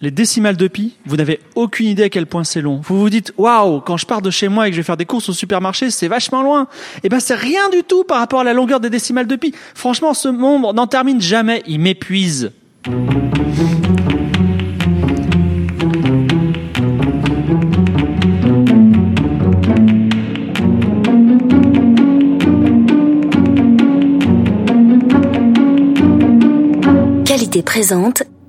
les décimales de pi, vous n'avez aucune idée à quel point c'est long. Vous vous dites, waouh, quand je pars de chez moi et que je vais faire des courses au supermarché, c'est vachement loin. Eh ben, c'est rien du tout par rapport à la longueur des décimales de pi. Franchement, ce nombre n'en termine jamais. Il m'épuise. Qualité présente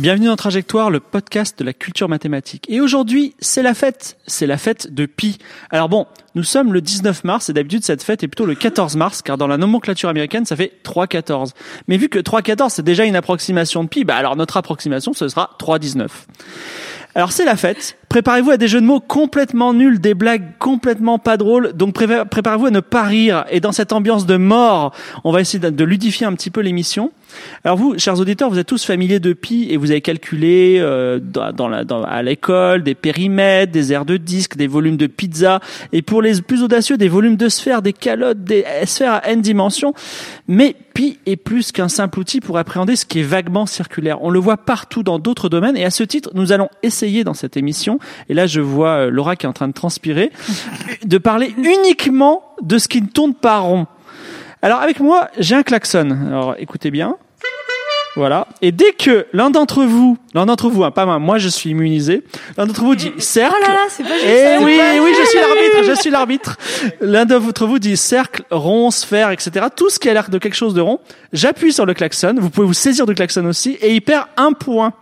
Bienvenue dans Trajectoire, le podcast de la culture mathématique. Et aujourd'hui, c'est la fête. C'est la fête de Pi. Alors bon, nous sommes le 19 mars et d'habitude cette fête est plutôt le 14 mars car dans la nomenclature américaine ça fait 3,14. Mais vu que 3,14 c'est déjà une approximation de Pi, bah alors notre approximation ce sera 3,19. Alors c'est la fête. Préparez-vous à des jeux de mots complètement nuls, des blagues complètement pas drôles. Donc préparez-vous à ne pas rire. Et dans cette ambiance de mort, on va essayer de ludifier un petit peu l'émission. Alors vous, chers auditeurs, vous êtes tous familiers de pi et vous avez calculé euh, dans, la, dans, à l'école des périmètres, des aires de disques, des volumes de pizza et pour les plus audacieux des volumes de sphères, des calottes, des sphères à n dimensions. Mais pi est plus qu'un simple outil pour appréhender ce qui est vaguement circulaire. On le voit partout dans d'autres domaines et à ce titre, nous allons essayer dans cette émission, et là je vois euh, Laura qui est en train de transpirer, de parler uniquement de ce qui ne tourne pas rond. Alors avec moi, j'ai un klaxon. Alors écoutez bien. Voilà. Et dès que l'un d'entre vous, l'un d'entre vous, hein, pas moi, moi je suis immunisé, l'un d'entre vous dit cercle. Oh là là, c'est pas juste. Et oui, oui, je suis l'arbitre, je suis l'arbitre. L'un d'entre vous dit cercle, rond, sphère, etc. Tout ce qui a l'air de quelque chose de rond. J'appuie sur le klaxon. Vous pouvez vous saisir du klaxon aussi et il perd un point.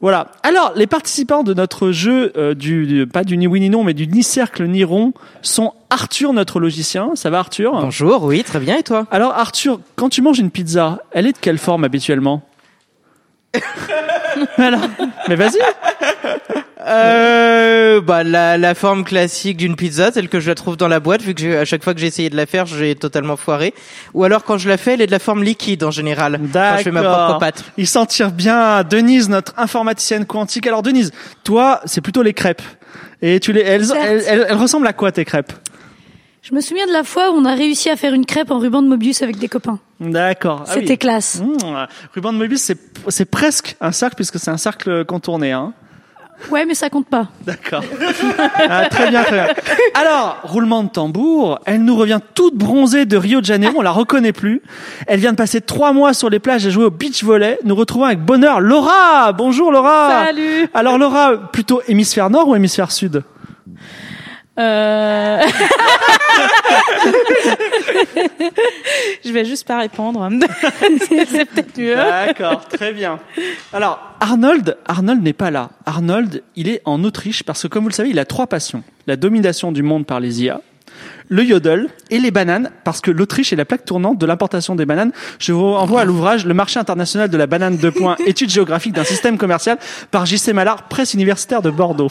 Voilà. Alors, les participants de notre jeu, euh, du, pas du ni oui ni non, mais du ni cercle ni rond, sont Arthur, notre logicien. Ça va, Arthur? Bonjour, oui, très bien, et toi? Alors, Arthur, quand tu manges une pizza, elle est de quelle forme habituellement? Alors, mais vas-y euh, bah la, la forme classique d'une pizza, telle que je la trouve dans la boîte, vu que à chaque fois que j'ai essayé de la faire, j'ai totalement foiré. Ou alors quand je la fais, elle est de la forme liquide en général. D'accord. je fais ma propre pâte. Il s'en tire bien. Denise, notre informaticienne quantique. Alors Denise, toi, c'est plutôt les crêpes. Et tu les, elles, elles, elles, elles ressemblent à quoi tes crêpes? Je me souviens de la fois où on a réussi à faire une crêpe en ruban de Mobius avec des copains. D'accord. Ah oui. C'était classe. Mmh, ruban de Mobius, c'est, c'est presque un cercle puisque c'est un cercle contourné. Hein. Ouais, mais ça compte pas. D'accord. Ah, très bien, très bien. Alors, roulement de tambour, elle nous revient toute bronzée de Rio de Janeiro, on la reconnaît plus. Elle vient de passer trois mois sur les plages et jouer au beach volley. Nous retrouvons avec bonheur Laura. Bonjour Laura. Salut. Alors Laura, plutôt hémisphère nord ou hémisphère sud? Euh... je vais juste pas répondre. c'est peut-être mieux. D'accord, très bien. Alors, Arnold, Arnold n'est pas là. Arnold, il est en Autriche parce que, comme vous le savez, il a trois passions. La domination du monde par les IA, le yodel et les bananes, parce que l'Autriche est la plaque tournante de l'importation des bananes. Je vous renvoie à l'ouvrage Le marché international de la banane de points, études géographiques d'un système commercial par J.C. Mallard, presse universitaire de Bordeaux.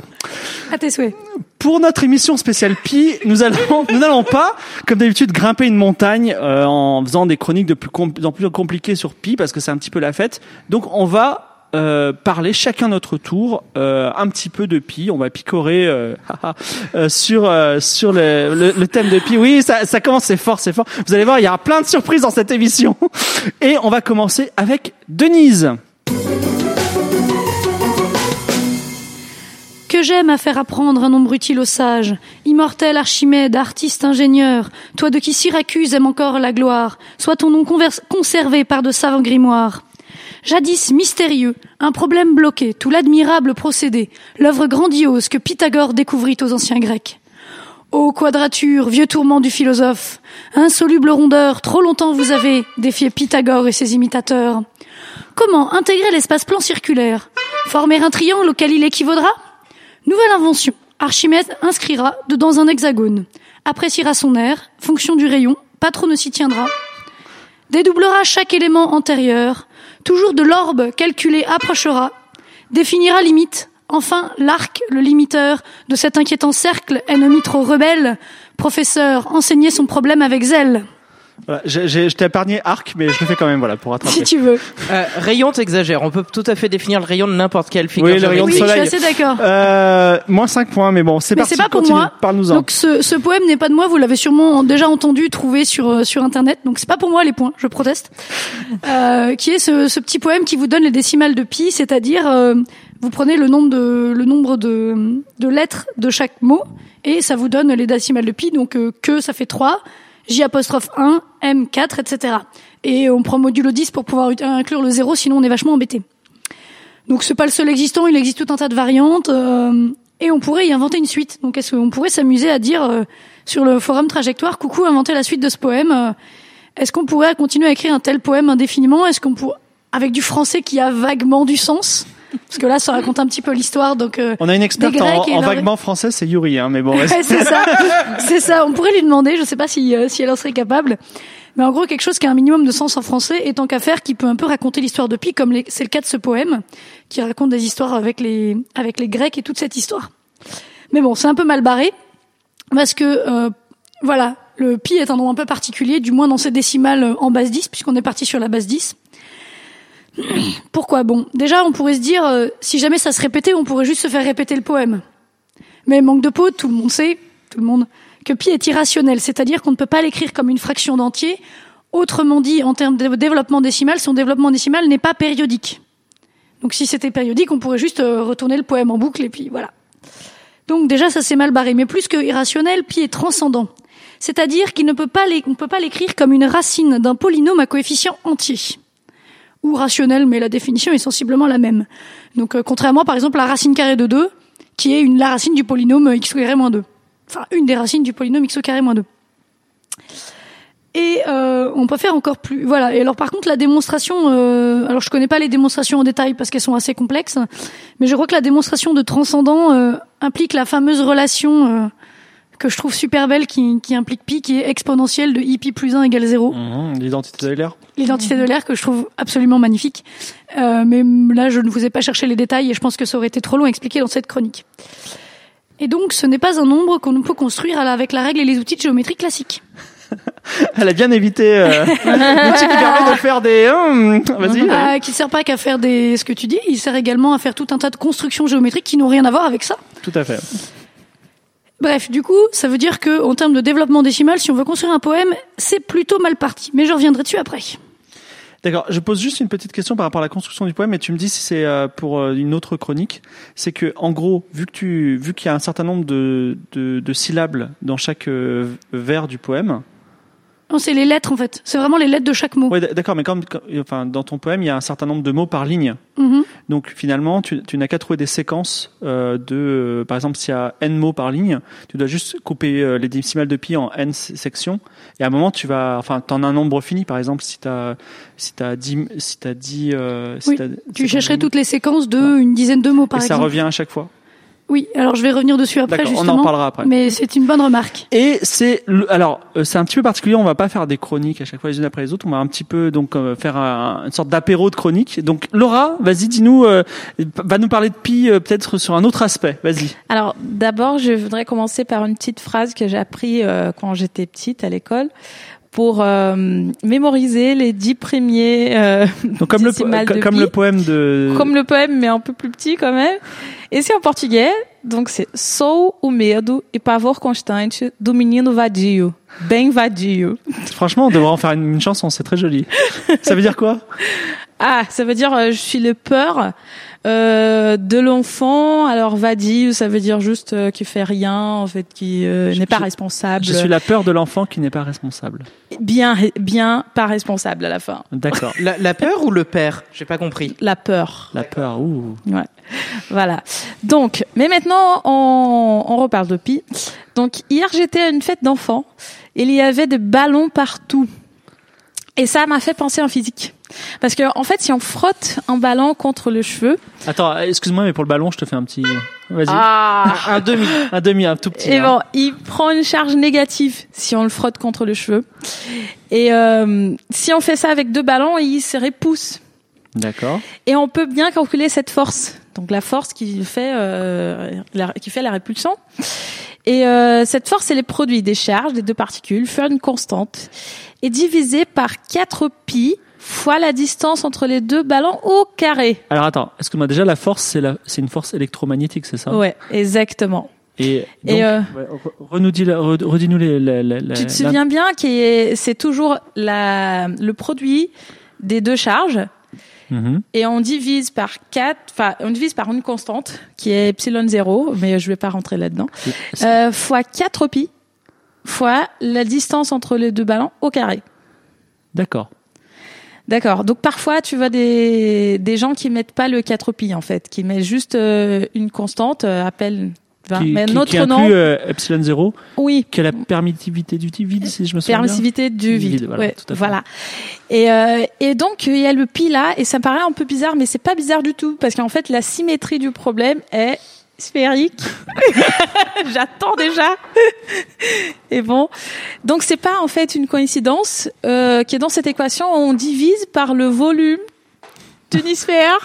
À tes souhaits. Pour notre émission spéciale Pi, nous allons, nous n'allons pas, comme d'habitude, grimper une montagne euh, en faisant des chroniques de plus, com- en plus compliquées sur Pi, parce que c'est un petit peu la fête. Donc, on va euh, parler chacun notre tour euh, un petit peu de Pi. On va picorer euh, euh, sur euh, sur le, le, le thème de Pi. Oui, ça, ça commence, c'est fort, c'est fort. Vous allez voir, il y aura plein de surprises dans cette émission. Et on va commencer avec Denise. Que j'aime à faire apprendre un nombre utile aux sages. Immortel Archimède, artiste ingénieur, toi de qui Syracuse aime encore la gloire, soit ton nom conservé par de savants grimoires. Jadis mystérieux, un problème bloqué, tout l'admirable procédé, l'œuvre grandiose que Pythagore découvrit aux anciens Grecs. Ô quadrature, vieux tourment du philosophe, insoluble rondeur, trop longtemps vous avez défié Pythagore et ses imitateurs. Comment intégrer l'espace plan circulaire Former un triangle auquel il équivaudra? Nouvelle invention. Archimède inscrira dedans un hexagone, appréciera son air, fonction du rayon, pas trop ne s'y tiendra, dédoublera chaque élément antérieur, toujours de l'orbe calculé approchera, définira limite, Enfin, l'arc, le limiteur de cet inquiétant cercle ennemi trop rebelle. Professeur, enseignez son problème avec zèle. Voilà, j'ai- j'ai- je t'ai épargné arc, mais je le fais quand même, voilà, pour rattraper. Si tu veux. Euh, rayon, t'exagères. On peut tout à fait définir le rayon de n'importe quelle figure. Oui, le rayon de Oui, je suis soleil. assez d'accord. Euh, moins 5 points, mais bon, c'est parti. c'est pas pour continue. moi. Parle-nous-en. Donc ce, ce poème n'est pas de moi, vous l'avez sûrement déjà entendu, trouvé sur euh, sur internet. Donc c'est pas pour moi les points, je proteste. Euh, qui est ce, ce petit poème qui vous donne les décimales de pi, c'est-à-dire euh, vous prenez le nombre de le nombre de de lettres de chaque mot et ça vous donne les décimales de pi. Donc euh, que ça fait 3, J apostrophe 1, M 4, etc. Et on prend modulo 10 pour pouvoir inclure le 0, sinon on est vachement embêté. Donc c'est pas le seul existant, il existe tout un tas de variantes euh, et on pourrait y inventer une suite. Donc est-ce qu'on pourrait s'amuser à dire euh, sur le forum Trajectoire, coucou, inventer la suite de ce poème euh, Est-ce qu'on pourrait continuer à écrire un tel poème indéfiniment? Est-ce qu'on avec du français qui a vaguement du sens? Parce que là, ça raconte un petit peu l'histoire. Donc euh, On a une experte en, leur- vaguement français, c'est Yuri, hein, mais bon, c'est ça, c'est ça. On pourrait lui demander. Je sais pas si euh, si elle en serait capable. Mais en gros, quelque chose qui a un minimum de sens en français et tant qu'à faire, qui peut un peu raconter l'histoire de Pi, comme c'est le cas de ce poème, qui raconte des histoires avec les avec les Grecs et toute cette histoire. Mais bon, c'est un peu mal barré parce que euh, voilà, le pi est un nombre un peu particulier, du moins dans ses décimales euh, en base 10, puisqu'on est parti sur la base 10. Pourquoi Bon, déjà, on pourrait se dire, euh, si jamais ça se répétait, on pourrait juste se faire répéter le poème. Mais manque de peau, tout le monde sait, tout le monde, que pi est irrationnel, c'est-à-dire qu'on ne peut pas l'écrire comme une fraction d'entier. Autrement dit, en termes de développement décimal, son développement décimal n'est pas périodique. Donc si c'était périodique, on pourrait juste euh, retourner le poème en boucle et puis voilà. Donc déjà, ça c'est mal barré. Mais plus que irrationnel, pi est transcendant. C'est-à-dire qu'il ne peut pas l'é- on ne peut pas l'écrire comme une racine d'un polynôme à coefficient entier. Ou rationnel, mais la définition est sensiblement la même. Donc euh, contrairement par exemple à la racine carrée de 2, qui est une, la racine du polynôme x au carré moins 2. Enfin, une des racines du polynôme x carré moins 2. Et euh, on peut faire encore plus. Voilà. Et alors par contre la démonstration, euh, alors je connais pas les démonstrations en détail parce qu'elles sont assez complexes, mais je crois que la démonstration de transcendant euh, implique la fameuse relation euh, que je trouve super belle qui, qui implique pi, qui est exponentielle de i pi plus 1 égale 0 Mhm, L'identité de l'air. l'identité de l'air que je trouve absolument magnifique. Euh, mais là, je ne vous ai pas cherché les détails et je pense que ça aurait été trop long à expliquer dans cette chronique. Et donc, ce n'est pas un nombre qu'on peut construire avec la règle et les outils de géométrie classique. Elle a bien évité euh, l'outil qui permet de faire des. hum, Vas-y. Euh, qui ne sert pas qu'à faire des, ce que tu dis, il sert également à faire tout un tas de constructions géométriques qui n'ont rien à voir avec ça. Tout à fait. Bref, du coup, ça veut dire que, en termes de développement décimal, si on veut construire un poème, c'est plutôt mal parti. Mais je reviendrai dessus après. D'accord. Je pose juste une petite question par rapport à la construction du poème et tu me dis si c'est euh, pour euh, une autre chronique. C'est que, en gros, vu que tu, vu qu'il y a un certain nombre de, de, de syllabes dans chaque euh, vers du poème. Non, c'est les lettres, en fait. C'est vraiment les lettres de chaque mot. Ouais, d- d'accord. Mais quand, quand- enfin, dans ton poème, il y a un certain nombre de mots par ligne. Mhm. Donc finalement, tu, tu n'as qu'à trouver des séquences euh, de, euh, par exemple, s'il y a n mots par ligne, tu dois juste couper euh, les décimales de pi en n sections. Et à un moment, tu vas, enfin, t'en as un nombre fini. Par exemple, si t'as, si t'as dix, si t'as dix, euh, si Oui, Tu chercherais toutes les séquences de une dizaine de mots, par et ça exemple. revient à chaque fois. Oui, alors je vais revenir dessus après, D'accord, on en justement. reparlera après. Mais c'est une bonne remarque. Et c'est le- alors euh, c'est un petit peu particulier. On va pas faire des chroniques à chaque fois les unes après les autres. On va un petit peu donc euh, faire un- une sorte d'apéro de chronique. Donc Laura, vas-y, dis-nous, euh, va nous parler de pi euh, peut-être sur un autre aspect. Vas-y. Alors d'abord, je voudrais commencer par une petite phrase que j'ai appris euh, quand j'étais petite à l'école pour euh, mémoriser les dix premiers euh, Donc comme le de comme pi. le poème de comme le poème mais un peu plus petit quand même. Et c'est en portugais, donc c'est Sou o medo e pavor constante do menino vadio, bem vadio. franchement on devrait en faire une, une chanson. C'est très joli. Ça veut dire quoi? Ah, ça veut dire euh, je suis le peur euh, de l'enfant. Alors vadio, ça veut dire juste euh, qui fait rien, en fait, qui euh, n'est pas responsable. Je suis la peur de l'enfant qui n'est pas responsable. bien, bien pas responsable à la fin. D'accord. La, la peur ou le père? J'ai pas compris. La peur. La peur. Ouh. Ouais. Voilà. Donc, mais maintenant, on, on reparle de Pi. Donc, hier, j'étais à une fête d'enfants. Il y avait des ballons partout. Et ça m'a fait penser en physique. Parce que, en fait, si on frotte un ballon contre le cheveu, Attends, excuse-moi, mais pour le ballon, je te fais un petit. Vas-y. ah, Un demi, un demi, un tout petit. et hein. bon, il prend une charge négative si on le frotte contre le cheveu. Et euh, si on fait ça avec deux ballons, il se repousse. D'accord. Et on peut bien calculer cette force. Donc la force qui fait euh, la, qui fait la répulsion. Et euh, cette force, elle est produit des charges des deux particules, faire une constante, est divisée par 4 pi fois la distance entre les deux ballons au carré. Alors attends, est-ce que moi déjà la force c'est la c'est une force électromagnétique, c'est ça? Ouais, exactement. Et, donc, Et, euh, ouais, redis-nous les, la- Tu te la- souviens bien que c'est toujours la, le produit des deux charges Mhm. et on divise par 4, enfin on divise par une constante qui est epsilon 0, mais je vais pas rentrer là-dedans, euh, fois 4 pi fois la distance entre les deux ballons au carré. D'accord. D'accord. Donc parfois tu vois des, des gens qui mettent pas le 4 pi en fait, qui mettent juste euh, une constante, euh, appelle enfin, Qui, mais qui- notre qui inclut nom, euh, epsilon 0, oui, qui est la permittivité du vide, si je me souviens bien. permissivité du Du vide. vide, voilà, Ouais, tout à fait. voilà. Et, euh, et donc il y a le pi là, et ça me paraît un peu bizarre, mais c'est pas bizarre du tout parce qu'en fait la symétrie du problème est sphérique. J'attends déjà. et bon, donc c'est pas en fait une coïncidence euh, qui est dans cette équation. On divise par le volume d'une sphère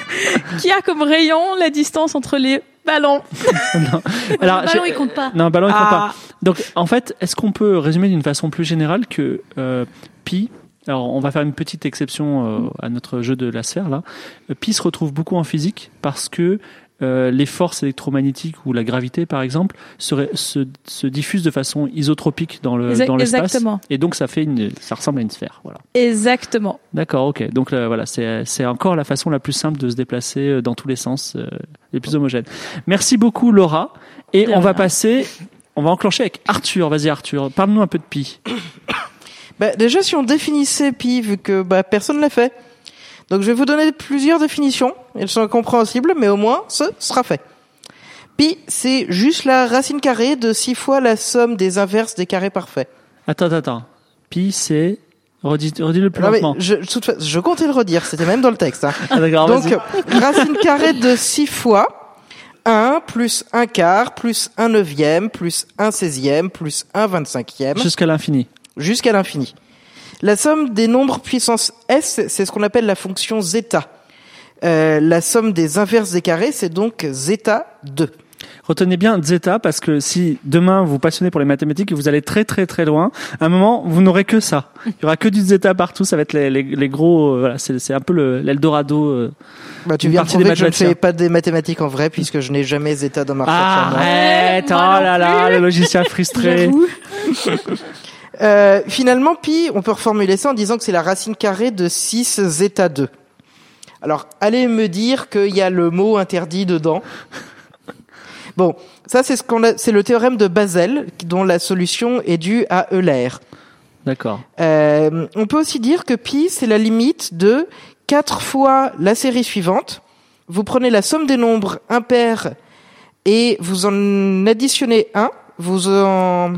qui a comme rayon la distance entre les ballons. Non. Alors, le ballon, il compte pas. Non, ballon, il compte pas. Donc, en fait, est-ce qu'on peut résumer d'une façon plus générale que euh, pi, alors on va faire une petite exception euh, à notre jeu de la sphère là, Euh, pi se retrouve beaucoup en physique parce que euh, les forces électromagnétiques ou la gravité par exemple seraient- se, se diffusent de façon isotropique dans le Exact- dans l'espace. exactement. et donc ça fait une ça ressemble à une sphère voilà. Exactement. d'accord ok. Donc là, voilà c'est c'est encore la façon la plus simple de se déplacer euh, dans tous les sens euh, les plus homogènes. Merci beaucoup Laura. Et De on va passer on va enclencher avec Arthur. Vas-y Arthur parle-nous un peu de pi. Bah, déjà, si on définissait pi, vu que bah, personne l'a fait. Donc, je vais vous donner plusieurs définitions. Elles sont incompréhensibles, mais au moins, ce sera fait. Pi, c'est juste la racine carrée de six fois la somme des inverses des carrés parfaits. Attends, attends. Pi, c'est. Redis, redis-le plus Non, mais lentement. je, je comptais le redire, c'était même dans le texte. hein. Ah, Donc, racine carrée de 6 fois 1 plus 1 quart plus 1 neuvième plus 1 seizième plus 1 vingt-cinquième Jusqu'à l'infini. jusqu'à l'infini. La somme des nombres puissance s, c'est ce qu'on appelle la fonction zeta. Euh, la somme des inverses des carrés, c'est donc zeta 2. Retenez bien zeta parce que si demain vous passionnez pour les mathématiques et vous allez très très très loin, à un moment vous n'aurez que ça. Il y aura que du zeta partout. Ça va être les, les, les gros. euh, voilà, c'est c'est un peu le- l'Eldorado. euh. Bah, tu viens de prouver que je ne fais pas des mathématiques en vrai puisque je n'ai jamais zeta dans ma recherche. Ah, arrête Oh moi non là là, le logiciel frustré. Euh, finalement, pi, on peut reformuler ça en disant que c'est la racine carrée de 6 zeta 2. Alors, allez me dire qu'il y a le mot interdit dedans. Bon, ça c'est ce qu'on a, c'est le théorème de Basel dont la solution est due à Euler. D'accord. Euh, on peut aussi dire que pi c'est la limite de 4 fois la série suivante. Vous prenez la somme des nombres impairs et vous en additionnez un. Vous en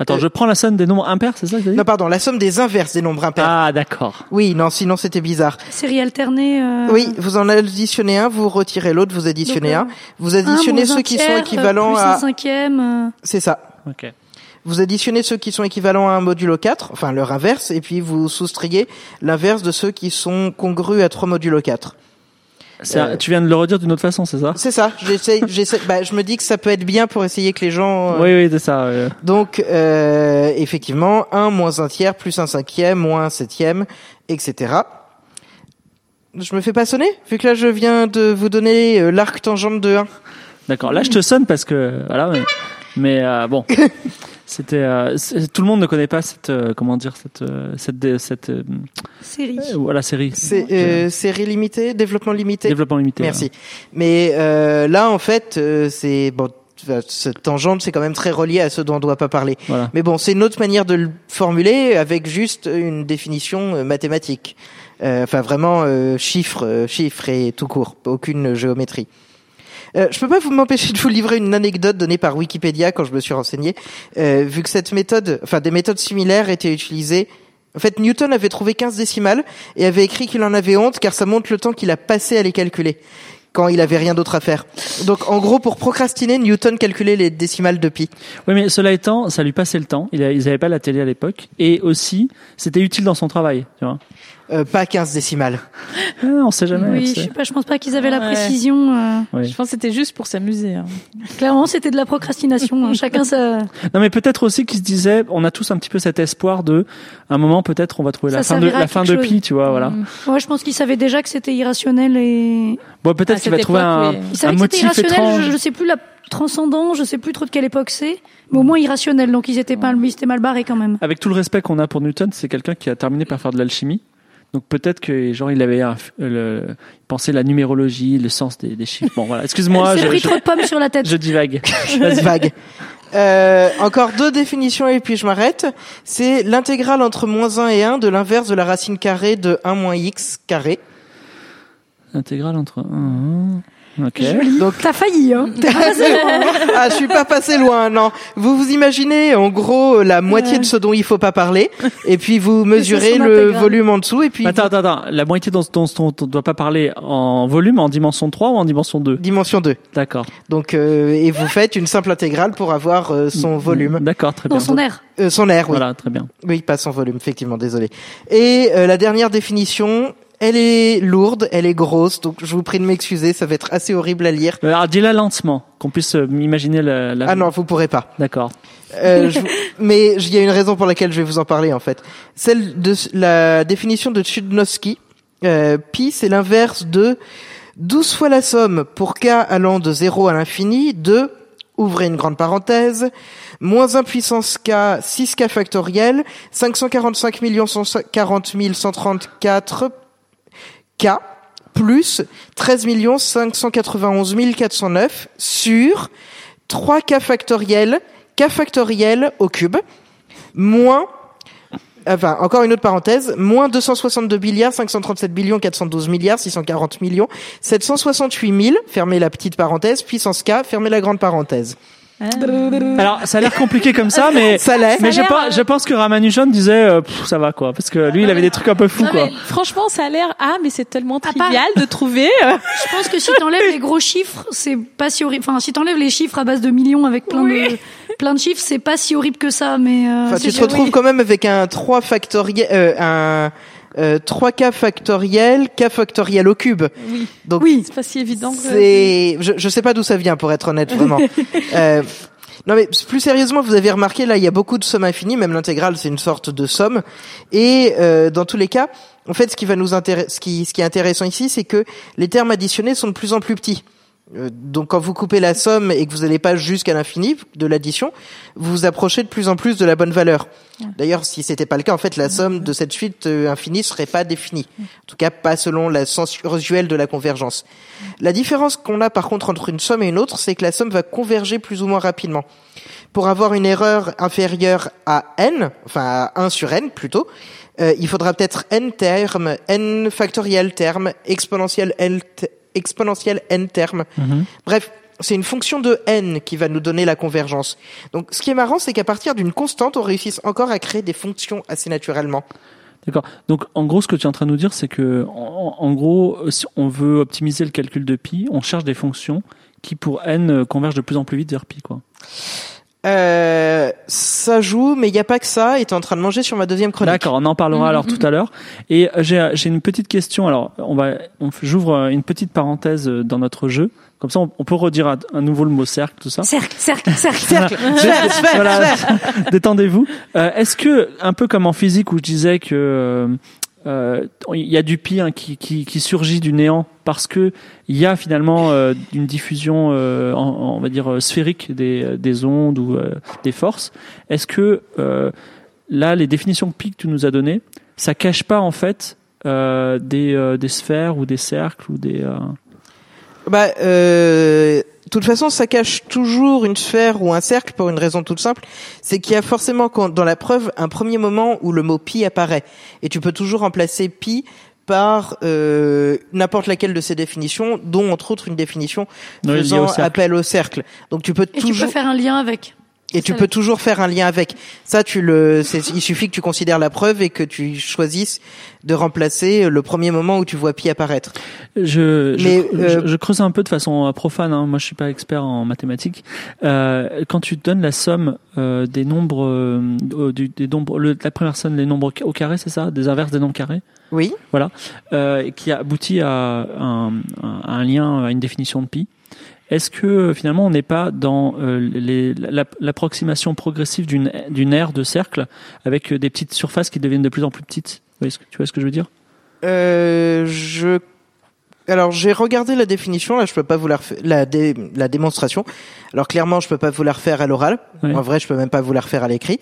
Attends, Euh, je prends la somme des nombres impairs, c'est ça que tu as dit non pardon la somme des inverses des nombres impairs. Ah, d'accord. Oui, non, sinon c'était bizarre. Série alternée. euh, Oui, vous en additionnez un, vous retirez l'autre, vous additionnez Donc, un. Vous additionnez un ceux qui tiers, sont euh, équivalents plus à... un cinquième. euh, C'est ça. Ok. Vous additionnez ceux qui sont équivalents à un modulo 4, enfin leur inverse, et puis vous soustrayez l'inverse de ceux qui sont congrus à 3 modulo 4. Un- Euh, Tu viens de le redire d'une autre façon, c'est ça? C'est ça. J'essaie, j'essaie, bah, je me dis que ça peut être bien pour essayer que les gens. euh, Oui, oui, c'est ça. Donc, euh, effectivement, 1 moins un tiers plus un cinquième moins un septième, etc. Je me fais pas sonner vu que là je viens de vous donner euh, l'arc tangente de 1. D'accord. Là, je te sonne parce que voilà, mais, mais, euh, bon, c'était euh, tout le monde ne connaît pas cette euh, comment dire cette euh, cette cette euh, série. euh, voilà série. C'est euh, série limitée, développement limité. développement limité. Merci. Mais euh, là, en fait, euh, c'est bon. Cette tangente, c'est quand même très relié à ce dont on ne doit pas parler. Voilà. Mais bon, c'est une autre manière de le formuler avec juste une définition mathématique. Euh, enfin, vraiment euh, chiffres, euh, chiffres et tout court, aucune géométrie. Euh, je peux pas vous m'empêcher de vous livrer une anecdote donnée par Wikipédia quand je me suis renseigné, euh, vu que cette méthode, enfin des méthodes similaires étaient utilisées. En fait, Newton avait trouvé 15 décimales et avait écrit qu'il en avait honte car ça montre le temps qu'il a passé à les calculer quand il avait rien d'autre à faire. Donc en gros, pour procrastiner, Newton calculait les décimales de pi. Oui, mais cela étant, ça lui passait le temps. Ils n'avaient pas la télé à l'époque. Et aussi, c'était utile dans son travail. Tu vois. Euh, pas 15 décimales. Ah, on sait jamais. Oui, je sais. pas, je pense pas qu'ils avaient la Ouais. précision. euh. Oui. Je pense que c'était juste pour s'amuser. hein. Clairement, c'était de la procrastination. hein. Chacun sa. Non, mais peut-être aussi qu'ils se disaient, on a tous un petit peu cet espoir de, à un moment, peut-être, on va trouver la Ça fin de la fin de tu vois, voilà. Mm. Ouais, je pense qu'ils savaient déjà que c'était irrationnel et. Bon, peut-être À qu'il va trouver un, oui. Ils un savaient que c'était motif irrationnel. étrange. Je, je sais plus la transcendant, je sais plus trop de quelle époque c'est, mais au moins irrationnel. Donc ils étaient pas, ils étaient mal barrés quand même. Avec tout le respect qu'on a pour Newton, c'est quelqu'un qui a terminé par faire de l'alchimie. Donc peut-être que genre il avait le, pensé la numérologie, le sens des, chiffres. Bon voilà. Excuse-moi. J'ai pris trop de pommes sur la tête. Je divague. Je. Euh, encore deux définitions et puis je m'arrête. C'est l'intégrale entre moins 1 et 1 de l'inverse de la racine carrée de 1 moins x carré. L'intégrale entre 1. Okay. Donc t'as failli, hein. T'es pas loin. ah, je suis pas passé loin, non. Vous vous imaginez, en gros, la moitié de ce dont il faut pas parler, et puis vous mesurez le volume en dessous, et puis. Attends, attends, attends. La moitié dont, on doit pas parler en volume, en dimension 3 ou en dimension 2 Dimension 2. D'accord. Donc, euh, et vous faites une simple intégrale pour avoir euh, son mm, mm. volume. D'accord, très bien. Dans son air. Euh, son air, oui. Voilà, très bien. Oui, pas son volume, effectivement, désolé. Et euh, la dernière définition, elle est lourde, elle est grosse, donc je vous prie de m'excuser, ça va être assez horrible à lire. Euh, Alors dis-la lentement, qu'on puisse euh, imaginer la. la... Ah non, vous pourrez pas. D'accord. Euh, je mais il y a une raison pour laquelle je vais vous en parler en fait. Celle de la définition de Chudnovsky. Euh, pi, c'est l'inverse de 12 fois la somme pour k allant de 0 à l'infini de, ouvrez une grande parenthèse, moins 1 puissance k, 6k factoriel, 545 140 134 k, plus 13 591 409 sur 3k factoriel, k factoriel au cube, moins, enfin, encore une autre parenthèse, moins 262 milliards, 537 billions, 412 milliards, 640 millions, 768 000, fermez la petite parenthèse, puissance k, fermez la grande parenthèse. Alors ça a l'air compliqué comme ça, mais. Ça l'est. Mais Ça je, euh, je pense que Ramanujan disait euh, Pff, ça va quoi parce que lui il avait des trucs un peu fous Non, quoi. franchement, ça a l'air ah, mais c'est tellement part- trivial de trouver. euh, Je pense que si t'enlèves les gros chiffres, c'est pas si horrible. Enfin, si t'enlèves les chiffres à base de millions avec plein de plein de chiffres, c'est pas si horrible que ça. Mais euh, Enfin, tu te retrouves oui. quand même avec un 3 factoriel, euh, un euh, 3k factoriel, k factoriel au cube. Oui. Donc Oui. C'est pas si évident. c'est, je, je sais pas d'où ça vient pour être honnête vraiment. Euh, non mais plus sérieusement, vous avez remarqué là, il y a beaucoup de sommes infinies, même l'intégrale c'est une sorte de somme. Et euh, dans tous les cas, en fait, ce qui va nous intéresser, ce qui, ce qui est intéressant ici, c'est que les termes additionnés sont de plus en plus petits. Euh, Donc quand vous coupez la somme et que vous n'allez pas jusqu'à l'infini de l'addition, vous vous approchez de plus en plus de la bonne valeur. D'ailleurs, si c'était pas le cas, en fait, la somme de cette suite euh, infinie serait pas définie. En tout cas, pas selon la sens usuelle de la convergence. La différence qu'on a par contre entre une somme et une autre, c'est que la somme va converger plus ou moins rapidement. Pour avoir une erreur inférieure à n, enfin à 1 sur n plutôt, euh, il faudra peut-être n termes, n factoriel termes, exponentiel n, t- exponentiel n termes. Bref, c'est une fonction de n qui va nous donner la convergence. Donc, ce qui est marrant, c'est qu'à partir d'une constante, on réussit encore à créer des fonctions assez naturellement. D'accord. Donc en gros ce que tu es en train de nous dire c'est que en, en gros si on veut optimiser le calcul de pi, on cherche des fonctions qui pour n convergent de plus en plus vite vers pi quoi. Euh, ça joue, mais il n'y a pas que ça. Et t'es en train de manger sur ma deuxième chronique. D'accord, on en parlera alors tout à l'heure. Et euh, j'ai j'ai une petite question. Alors, on va, on, j'ouvre euh, une petite parenthèse euh, dans notre jeu. Comme ça, on, on peut redire à, à nouveau le mot cercle, tout ça. Cercle, cercle, cercle, Voilà. cercle. Voilà. Détendez-vous. Euh, Est-ce que, un peu comme en physique où je disais que euh, euh, il y a du pi hein, qui, qui, qui surgit du néant parce que il y a finalement euh, une diffusion, euh, on va dire euh, sphérique des, des ondes ou euh, des forces. Est-ce que euh, là, les définitions que tu nous as données, ça cache pas en fait euh, des, euh, des sphères ou des cercles ou des euh, Bah, euh, de toute façon, ça cache toujours une sphère ou un cercle pour une raison toute simple, c'est qu'il y a forcément quand- dans la preuve un premier moment où le mot pi apparaît, et tu peux toujours remplacer pi par euh, n'importe laquelle de ces définitions, dont entre autres une définition faisant au cercle. appel au cercle. Donc tu peux Et tu peux faire un lien avec. Et tu peux le- toujours faire un lien avec. Ça, tu le, c'est- il suffit que tu considères la preuve et que tu choisisses de remplacer le premier moment où tu vois pi apparaître. Je, je, Mais, je- euh, je creuse un peu de façon euh, profane. Hein. Moi, je suis pas expert en mathématiques. Euh, quand tu donnes la somme euh, des nombres, euh, du, des nombres, le, la première somme des nombres au carré, c'est ça, des inverses des nombres carrés, Oui. euh, et qui aboutit à un, un- un lien, à une définition de pi. Est-ce que euh, finalement on n'est pas dans euh, l'approximation progressive d'une d'une aire de cercle avec euh, des petites surfaces qui deviennent de plus en plus petites? Tu vois ce que je veux dire? Euh, je. Alors j'ai regardé la définition. Là, je peux pas vous la refaire, la, dé- la démonstration. Alors clairement, je peux pas vous la refaire à l'oral. En vrai, je peux même pas vous la refaire à l'écrit.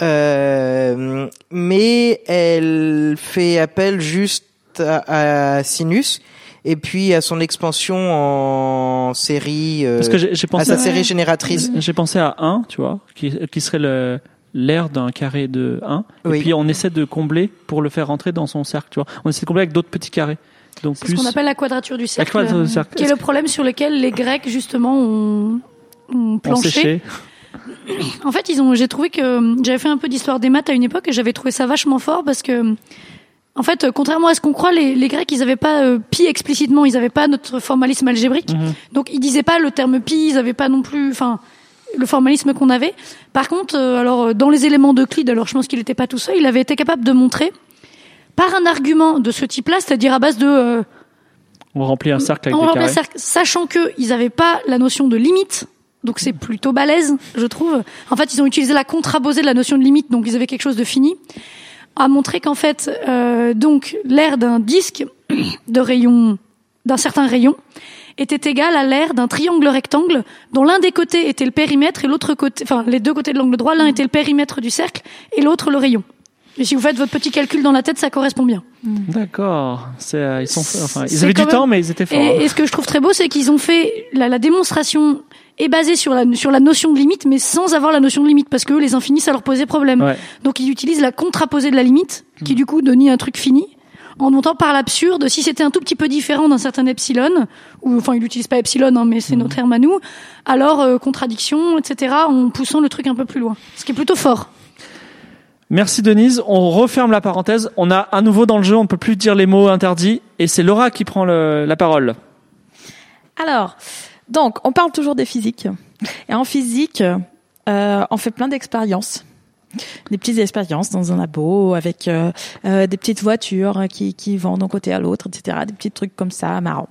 Euh, mais elle fait appel juste à, à Sinus et puis à son expansion en série, euh, Parce que j'ai j'ai à pensé sa à- série génératrice. J'ai pensé à 1, tu vois, qui, qui serait le l'aire d'un carré de 1 Oui. et puis on essaie de combler pour le faire rentrer dans son cercle, tu vois. On essaie de combler avec d'autres petits carrés. Donc C'est plus ce qu'on appelle la quadrature du cercle, quadrature du cercle. qui est le problème sur lequel les Grecs justement ont, ont on planché. En fait, ils ont. J'ai trouvé que j'avais fait un peu d'histoire des maths à une époque et j'avais trouvé ça vachement fort parce que, en fait, contrairement à ce qu'on croit, les, les Grecs, ils avaient pas euh, pi explicitement, ils avaient pas notre formalisme algébrique. Mhm. Donc, ils disaient pas le terme pi, ils avaient pas non plus, enfin, le formalisme qu'on avait. Par contre, euh, alors euh, dans les éléments d'Euclide, alors je pense qu'il n'était pas tout seul, il avait été capable de montrer par un argument de ce type-là, c'est-à-dire à base de euh, On remplit un cercle avec on des remplit un carrés. cercle, sachant que ils n'avaient pas la notion de limite. Donc c'est plutôt balèze, je trouve. En fait, ils ont utilisé la contraposée de la notion de limite, donc ils avaient quelque chose de fini, à montrer qu'en fait, euh, donc l'aire d'un disque de rayon, d'un certain rayon, était égal à l'aire d'un triangle rectangle dont l'un des côtés était le périmètre et l'autre côté, enfin les deux côtés de l'angle droit, l'un était le périmètre du cercle et l'autre le rayon. Et si vous faites votre petit calcul dans la tête, ça correspond bien. D'accord. C'est euh, ils sont enfin ils avaient du temps mais ils étaient forts. Et, hein. et ce que je trouve très beau, c'est qu'ils ont fait la, la démonstration est basée sur la sur la notion de limite, mais sans avoir la notion de limite, parce que eux, les infinis, ça leur posait problème. Ouais. Donc ils utilisent la contraposée de la limite, qui du coup donne un truc fini, en montant par l'absurde. Si c'était un tout petit peu différent d'un certain epsilon, ou enfin ils n'utilisent pas epsilon, hein, mais c'est nos termes à nous, alors euh, contradiction, etc., en poussant le truc un peu plus loin. Ce qui est plutôt fort. Merci Denise. On referme la parenthèse. On a à nouveau dans le jeu, on ne peut plus dire les mots interdits et c'est Laura qui prend la parole. Alors, donc, on parle toujours des physiques. Et en physique, euh, on fait plein d'expériences. Des petites expériences dans un labo avec euh, euh, des petites voitures qui, qui vont d'un côté à l'autre, etc. Des petits trucs comme ça, marrants.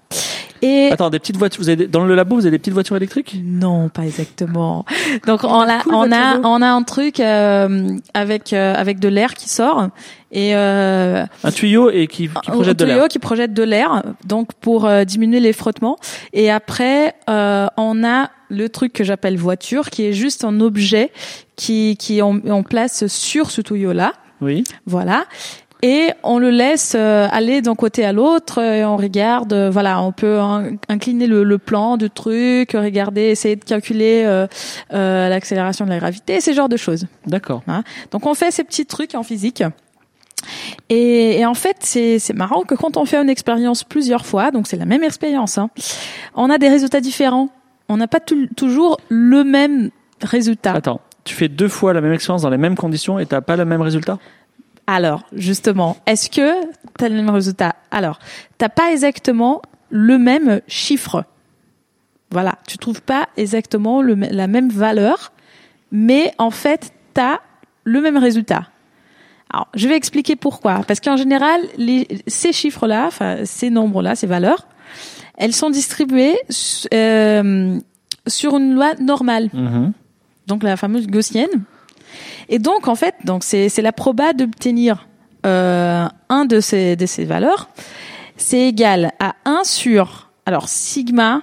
Et Attends, des petites voitures. Vous avez des- dans le labo, vous avez des petites voitures électriques? Non, pas exactement. Donc on a Cool, on a on a un truc euh, avec euh, avec de l'air qui sort et euh, Un tuyau et qui, qui un projette de tuyau l'air. qui projette de l'air, donc pour euh, diminuer les frottements. Et après, euh, on a le truc que j'appelle voiture, qui est juste un objet qui qui on, on place sur ce tuyau-là, Oui. voilà. Et on le laisse euh, aller d'un côté à l'autre et on regarde, euh, voilà, on peut in- incliner le, le plan du truc, regarder, essayer de calculer euh, euh, l'accélération de la gravité, ces genres de choses. D'accord. Donc on fait ces petits trucs en physique. Et, et en fait, c'est c'est marrant que quand on fait une expérience plusieurs fois, donc c'est la même expérience, hein, on a des résultats différents. On n'a pas tou- toujours le même résultat. Attends, tu fais deux fois la même expérience dans les mêmes conditions et t'as pas le même résultat? Alors, justement, est-ce que tu as le même résultat? Alors, t'as pas exactement le même chiffre. Voilà, tu trouves pas exactement le, la même valeur, mais en fait, tu as le même résultat. Alors, je vais expliquer pourquoi. Parce qu'en général, les, ces chiffres-là, enfin, ces nombres-là, ces valeurs, elles sont distribuées euh, sur une loi normale Mhm. donc la fameuse gaussienne. Et donc en fait, donc c'est c'est la proba d'obtenir euh, un de ces de ces valeurs, c'est égal à 1 sur alors sigma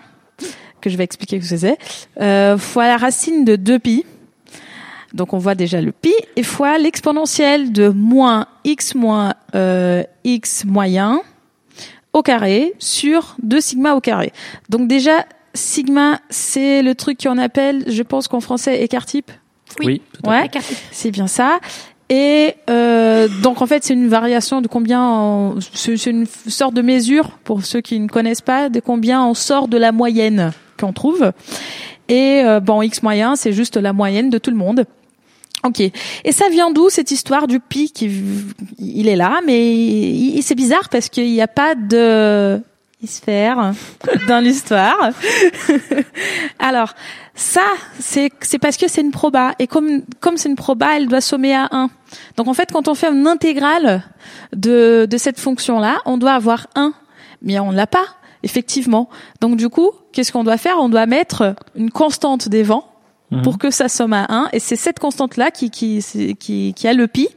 que je vais expliquer que c'est euh, fois la racine de 2 pi. Donc on voit déjà le pi et fois l'exponentielle de moins x moins euh, x moyen au carré sur 2 sigma au carré. Donc déjà sigma c'est le truc qu'on appelle, je pense qu'en français écart Oui. tout à Ouais. C'est bien ça. Et euh, donc en fait c'est une variation de combien on- c'est c'est une sorte de mesure pour ceux qui ne connaissent pas de combien on sort de la moyenne qu'on trouve. Et euh, bon, x moyen, c'est juste la moyenne de tout le monde. Ok. Et ça vient d'où cette histoire du pi qui il est là, mais il- c'est bizarre parce qu'il n'y a pas de sphère dans l'histoire. Alors ça, c'est parce que c'est une proba et comme comme c'est une proba, elle doit sommer à 1. Donc en fait, quand on fait une intégrale de de cette fonction là, on doit avoir 1, mais on l'a pas effectivement. Donc du coup, qu'est-ce qu'on doit faire? On doit mettre une constante des vents Mhm. pour que ça somme à 1 et c'est cette constante là qui qui qui qui a le pi.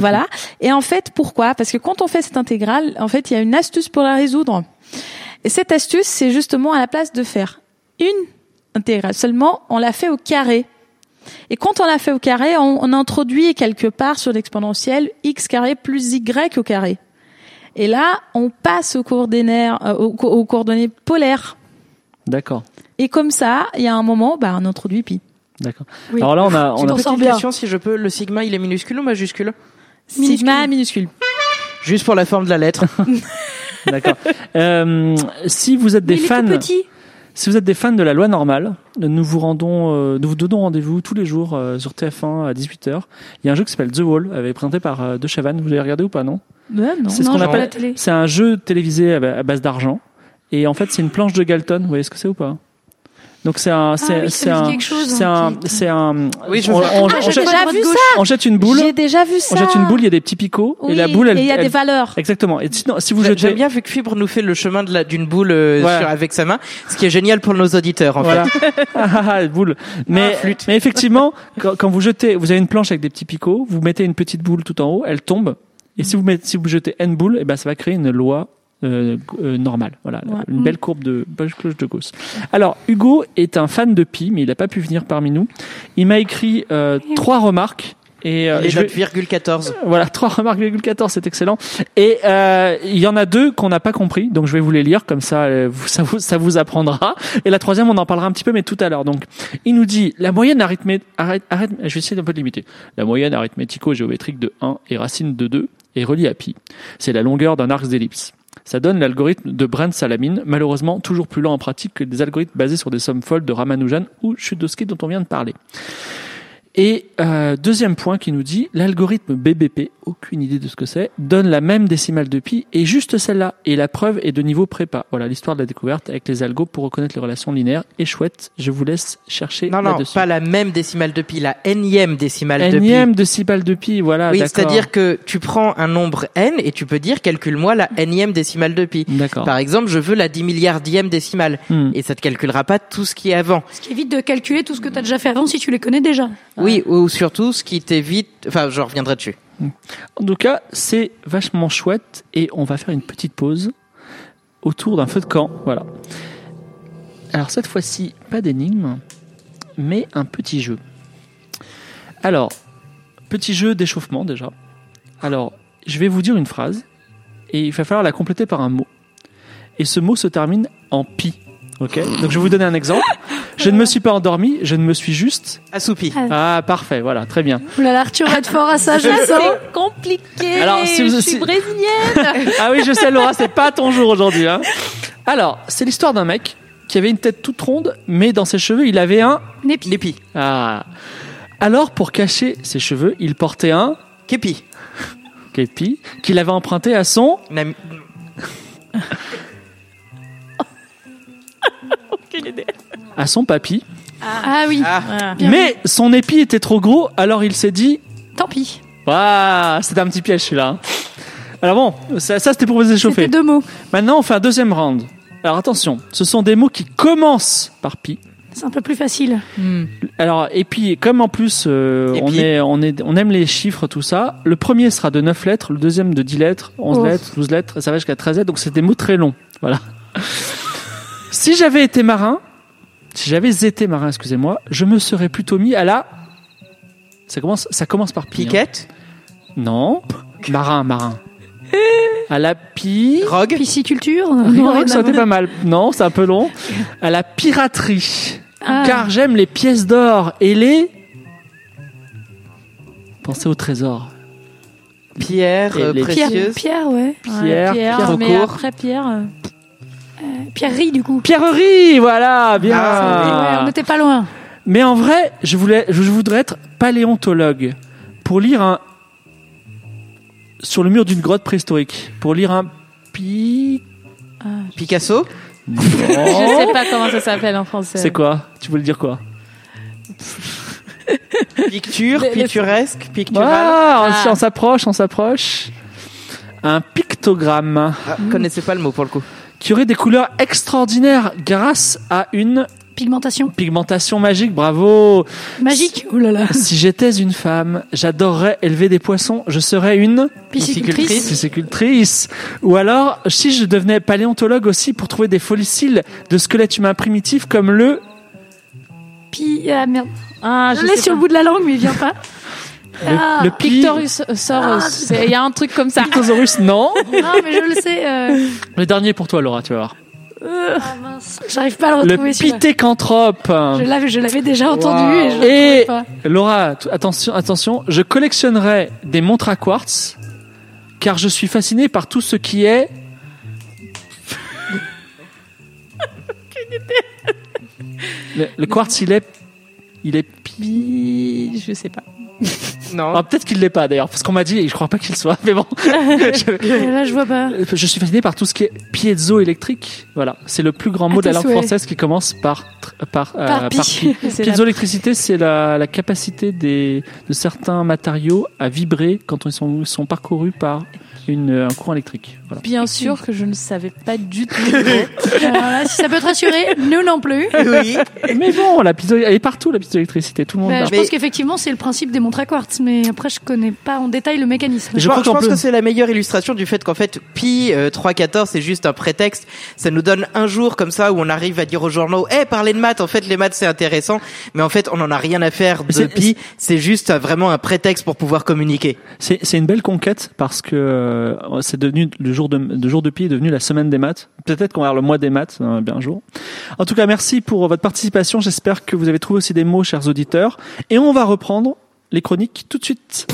Voilà. Et en fait, pourquoi? Parce que quand on fait cette intégrale, en fait, il y a une astuce pour la résoudre. Et cette astuce, c'est justement à la place de faire une intégrale seulement, on la fait au carré. Et quand on la fait au carré, on, on introduit quelque part sur l'exponentielle x carré plus y au carré. Et là, on passe aux coordonnées, euh, aux, co- aux coordonnées polaires. D'accord. Et comme ça, il y a un moment, bah, on introduit pi. D'accord. Oui. Alors là, on a, on Tu a question, si je peux, le sigma, il est minuscule ou majuscule? Sigma minuscule. Juste pour la forme de la lettre. d'accord. Euh, si vous êtes Mais des il est fans, tout petit. Si vous êtes des fans de la loi normale, nous vous rendons, euh, nous vous donnons rendez-vous tous les jours euh, sur TF1 à 18h. Il y a un jeu qui s'appelle The Wall, avait présenté par euh, De Chavannes. Vous l'avez regardé ou pas, non? Ouais, non. C'est ce qu'on appelle-. C'est un jeu télévisé à base d'argent. Et en fait, c'est une planche de Galton. Vous voyez ce que c'est ou pas? Donc c'est un, c'est, Ah oui, c'est dit un, c'est un, c'est un. Oui, je on, on- Ah, on j'ai jette, vu ça. on jette une boule. J'ai déjà vu ça. On jette une boule, il y a des petits picots et Oui, la boule, elle, et il y a elle- des valeurs. exactement. Et sinon, si vous J'ai- jetez, J'aime bien vu que Fibre nous fait le chemin de la d'une boule euh, sur- avec sa main, ce qui est génial pour nos auditeurs en Voilà. fait. Ah, ah, ah, boule. Mais, mais effectivement, quand, quand vous jetez, vous avez une planche avec des petits picots, vous mettez une petite boule tout en haut, elle tombe. Et si vous mettez, si vous jetez n boules, et ben ça va créer une loi euh, euh, normale. Voilà, Ouais. une belle courbe de belle cloche de Gauss. Alors Hugo est un fan de pi, mais il n'a pas pu venir parmi nous. Il m'a écrit euh, trois remarques. Et euh, Les je vais- notes virgule 14. voilà, 3 remarques, virgule 14, c'est excellent. Et euh, il y en a deux qu'on n'a pas compris, donc je vais vous les lire, comme ça, euh, ça, vous, ça vous apprendra. Et la troisième, on en parlera un petit peu, mais tout à l'heure. Donc, il nous dit, la moyenne arithmétique, arrête, arrête, je vais essayer d'un peu de limiter. La moyenne arithmético-géométrique de 1 et racine de 2 est reliée à pi. C'est la longueur d'un arc d'ellipse. Ça donne l'algorithme de Brent-Salamine, malheureusement toujours plus lent en pratique que des algorithmes basés sur des sommes folles de Ramanujan ou Chudowski dont on vient de parler. Et euh, deuxième point qui nous dit l'algorithme BBP, aucune idée de ce que c'est, donne la même décimale de pi et juste celle-là. Et la preuve est de niveau prépa. Voilà l'histoire de la découverte avec les algos pour reconnaître les relations linéaires. Et chouette, je vous laisse chercher Non, non, pas la même décimale de pi, la énième décimale de pi. Énième décimale de pi, voilà. Oui, c'est-à-dire que tu prends un nombre n et tu peux dire calcule-moi la énième décimale de pi. D'accord. Par exemple, je veux la 10 milliardième décimale Hmm. et ça te calculera pas tout ce qui est avant. Ce qui évite de calculer tout ce que tu as déjà fait avant si tu les connais déjà. Oui, ou surtout ce qui t'évite, enfin, je reviendrai dessus. En tout cas, c'est vachement chouette et on va faire une petite pause autour d'un feu de camp. Voilà. Alors cette fois-ci, pas d'énigme, mais un petit jeu. Alors, petit jeu d'échauffement déjà. Alors, je vais vous dire une phrase et il va falloir la compléter par un mot. Et ce mot se termine en pi. Ok? Donc je vais vous donner un exemple. Je ne me suis pas endormi, je ne me suis juste. Assoupi. Ah parfait, voilà, très bien. Là, Arthur va être fort à ça, je sens. C'est compliqué. Alors, si vous- je si- suis brésilienne. Ah oui, je sais, Laura, c'est pas ton jour aujourd'hui. Hein. Alors, c'est l'histoire d'un mec qui avait une tête toute ronde, mais dans ses cheveux, il avait un. Népi. Népi. Ah. Alors, pour cacher ses cheveux, il portait un Képi. képi qu'il avait emprunté à son. Nam- à son papy. Ah oui, Ah, Voilà. Bien mais son épi était trop gros, alors il s'est dit. tant pis. Ah, c'était un petit piège celui-là. Alors bon, ça, ça, c'était pour vous échauffer. C'était deux mots. Maintenant, on fait un deuxième round. Alors attention, ce sont des mots qui commencent par pi. C'est un peu plus facile. Hmm. Alors et puis comme en plus euh, on est on est on aime les chiffres tout ça, le premier sera de 9 lettres, le deuxième de 10 lettres, 11 Oh. lettres, 12 lettres, et ça va jusqu'à 13 lettres donc c'est des mots très longs. Voilà. Si j'avais été marin, si j'avais été marin, excusez-moi, je me serais plutôt mis à la ça commence ça commence par pi. hein. Piquette. Non, marin, marin. À la pi Rogue. Pisciculture Non, ça à aurait été voir. pas mal. Non, c'est un peu long. À la piraterie. Ah. Car j'aime les pièces d'or et les. Pensez au trésor. Pierre euh, les- Pierre, précieuse. Pierre, ouais. Pierre, Ouais, Pierre Pierre, trop mais après Pierre. euh, Pierrerie, du coup. Pierrerie, voilà, bien. Ah, Ouais, on n'était pas loin. Mais en vrai, je voulais, je voudrais être paléontologue pour lire un sur le mur d'une grotte préhistorique pour lire un pi. Picasso Je sais pas comment ça s'appelle en français. C'est quoi? Tu voulais dire quoi? Picture, pittoresque, pictural. Ah, Ah. on s'approche, on s'approche. Un pictogramme Ah, connaissais pas le mot pour le coup. Qui aurait des couleurs extraordinaires grâce à une Pigmentation. pigmentation magique. Bravo. Magique. Oh là là. Si j'étais une femme, j'adorerais élever des poissons. Je serais une Piscicultrice. piscicultrice. Ou alors, si je devenais paléontologue aussi pour trouver des fossiles de squelettes humains primitifs comme le Pi... Ah merde. Ah, Je je l'ai sur le bout de la langue, mais il vient pas. Ah, le pi-. Ah, C'est- Il y a un truc comme ça. Pictosaurus. Non. Non, mais je le sais. euh, Le dernier pour toi, Laura, tu vas voir. Ah mince. J'arrive pas à le Le retrouver celui-là. pithécanthrope. Je l'avais, je l'avais déjà entendu et je le Et pas. Laura, attention, attention, je collectionnerai des montres à quartz car je suis fasciné par tout ce qui est. le, le quartz, il est, il est. pi- Je sais pas. Non. Peut-être qu'il l'est pas d'ailleurs, parce qu'on m'a dit, et je crois pas qu'il soit, mais bon. je, Là, je vois pas. je suis fasciné par tout ce qui est piezoélectrique. Voilà, c'est le plus grand mot À de la langue française qui commence par par euh, Par c'est la, la capacité des, de certains matériaux à vibrer quand ils sont, sont parcourus par une, un courant électrique. Voilà. Bien sûr que je ne savais pas du tout. Alors là, si ça peut te rassurer, nous non plus. Oui. Mais bon, la piézo, elle est partout, la piézoélectricité, tout le monde Bah, je Mais- pense qu'effectivement, c'est le principe des montres à quartz, mais après, je connais pas en détail le mécanisme. Je Je, crois pense- je que c'est la meilleure illustration du fait qu'en fait pi euh, 314 c'est juste un prétexte. Ça nous donne un jour comme ça où on arrive à dire aux journaux, eh parlez de maths. En fait les maths c'est intéressant, mais en fait on en a rien à faire de C'est- pi. C'est juste vraiment un prétexte pour pouvoir communiquer. C'est, c'est une belle conquête parce que euh, c'est devenu le jour de, jour de pi est devenu la semaine des maths. Peut-être qu'on va avoir le mois des maths, euh, bien un jour. En tout cas, merci pour votre participation. J'espère que vous avez trouvé aussi des mots, chers auditeurs. Et on va reprendre les chroniques tout de suite.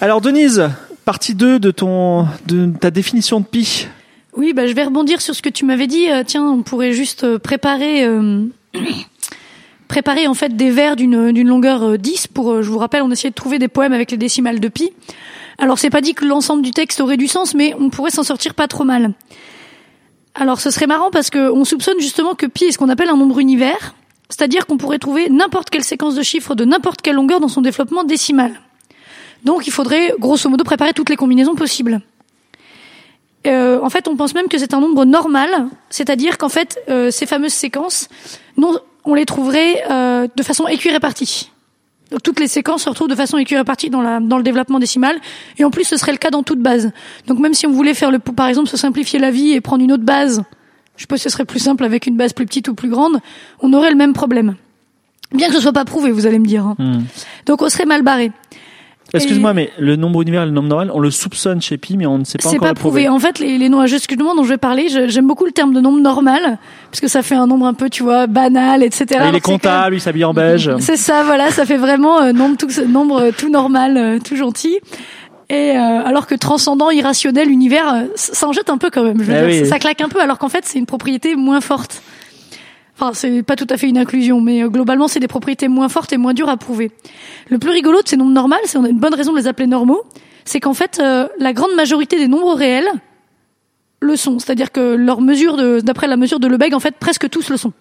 Alors, Denise, partie 2 de ton, de ta définition de pi. Oui, bah, je vais rebondir sur ce que tu m'avais dit. Euh, tiens, on pourrait juste euh, préparer, préparer en fait des vers d'une longueur euh, 10 pour. je vous rappelle, on essayait de trouver des poèmes avec les décimales de pi. Alors, c'est pas dit que l'ensemble du texte aurait du sens, mais on pourrait s'en sortir pas trop mal. Alors, ce serait marrant parce que on soupçonne justement que pi est ce qu'on appelle un nombre univers, c'est-à-dire qu'on pourrait trouver n'importe quelle séquence de chiffres de n'importe quelle longueur dans son développement décimal. Donc, il faudrait grosso modo préparer toutes les combinaisons possibles. Euh, en fait, on pense même que c'est un nombre normal, c'est-à-dire qu'en fait, euh, ces fameuses séquences, on les trouverait euh, de façon équirépartie. Donc toutes les séquences se retrouvent de façon équirépartie dans, la, dans le développement décimal, et en plus, ce serait le cas dans toute base. Donc même si on voulait faire le, par exemple, se simplifier la vie et prendre une autre base, je suppose que ce serait plus simple avec une base plus petite ou plus grande, on aurait le même problème. Bien que ce soit pas prouvé, vous allez me dire. hein. Hmm. Donc on serait mal barré. Excuse-moi, mais le nombre univers et le nombre normal, on le soupçonne chez pi, mais on ne sait pas encore pas le prouver. prouvé. En fait, les, les nombres justement dont je vais parler, j'aime beaucoup le terme de nombre normal, parce que ça fait un nombre un peu, tu vois, banal, etc. Ah, il est comptable, il s'habille en beige. C'est ça, voilà, ça fait vraiment euh, nombre tout, nombre euh, tout normal, euh, tout gentil. Et euh, alors que transcendant, irrationnel, univers, ça ça en jette un peu quand même. Je veux Eh dire, oui. ça, ça claque un peu, alors qu'en fait, c'est une propriété moins forte. Enfin, c'est pas tout à fait une inclusion, mais euh, globalement, c'est des propriétés moins fortes et moins dures à prouver. Le plus rigolo de ces nombres normaux, c'est on a une bonne raison de les appeler normaux, c'est qu'en fait, euh, la grande majorité des nombres réels le sont. C'est-à-dire que leur mesure de, d'après la mesure de Lebesgue, en fait, presque tous le sont.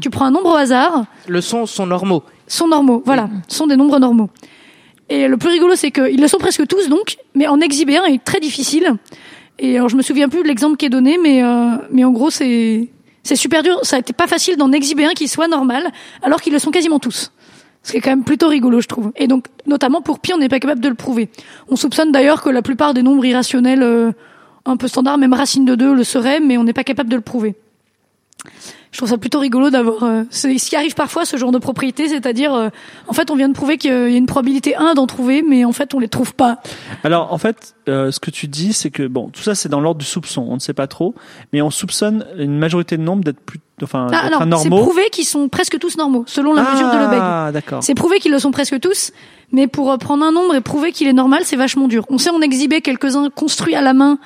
Tu prends un nombre au hasard, Le son sont normaux. sont normaux, voilà, sont des nombres normaux. Et le plus rigolo, c'est qu'ils le sont presque tous, donc, mais en exhiber un est très difficile. Et alors, je me souviens plus de l'exemple qui est donné, mais, euh, mais en gros, c'est, c'est super dur. Ça été pas facile d'en exhiber un qui soit normal, alors qu'ils le sont quasiment tous. Ce qui est quand même plutôt rigolo, je trouve. Et donc, notamment pour pi, on n'est pas capable de le prouver. On soupçonne d'ailleurs que la plupart des nombres irrationnels, euh, un peu standards, même racine de 2 le seraient, mais on n'est pas capable de le prouver. Je trouve ça plutôt rigolo d'avoir euh, ce qui arrive parfois ce genre de propriété, c'est-à-dire euh, en fait on vient de prouver qu'il y a une probabilité 1 d'en trouver, mais en fait on les trouve pas. Alors, en fait, euh, ce que tu dis, c'est que bon, tout ça, c'est dans l'ordre du soupçon. On ne sait pas trop, mais on soupçonne une majorité de nombres d'être plus, enfin, Ah, d'être non, c'est prouvé qu'ils sont presque tous normaux, selon la mesure de Lebesgue. Ah, d'accord. C'est prouvé qu'ils le sont presque tous, mais pour euh, prendre un nombre et prouver qu'il est normal, c'est vachement dur. On sait en exhiber quelques-uns construits à la main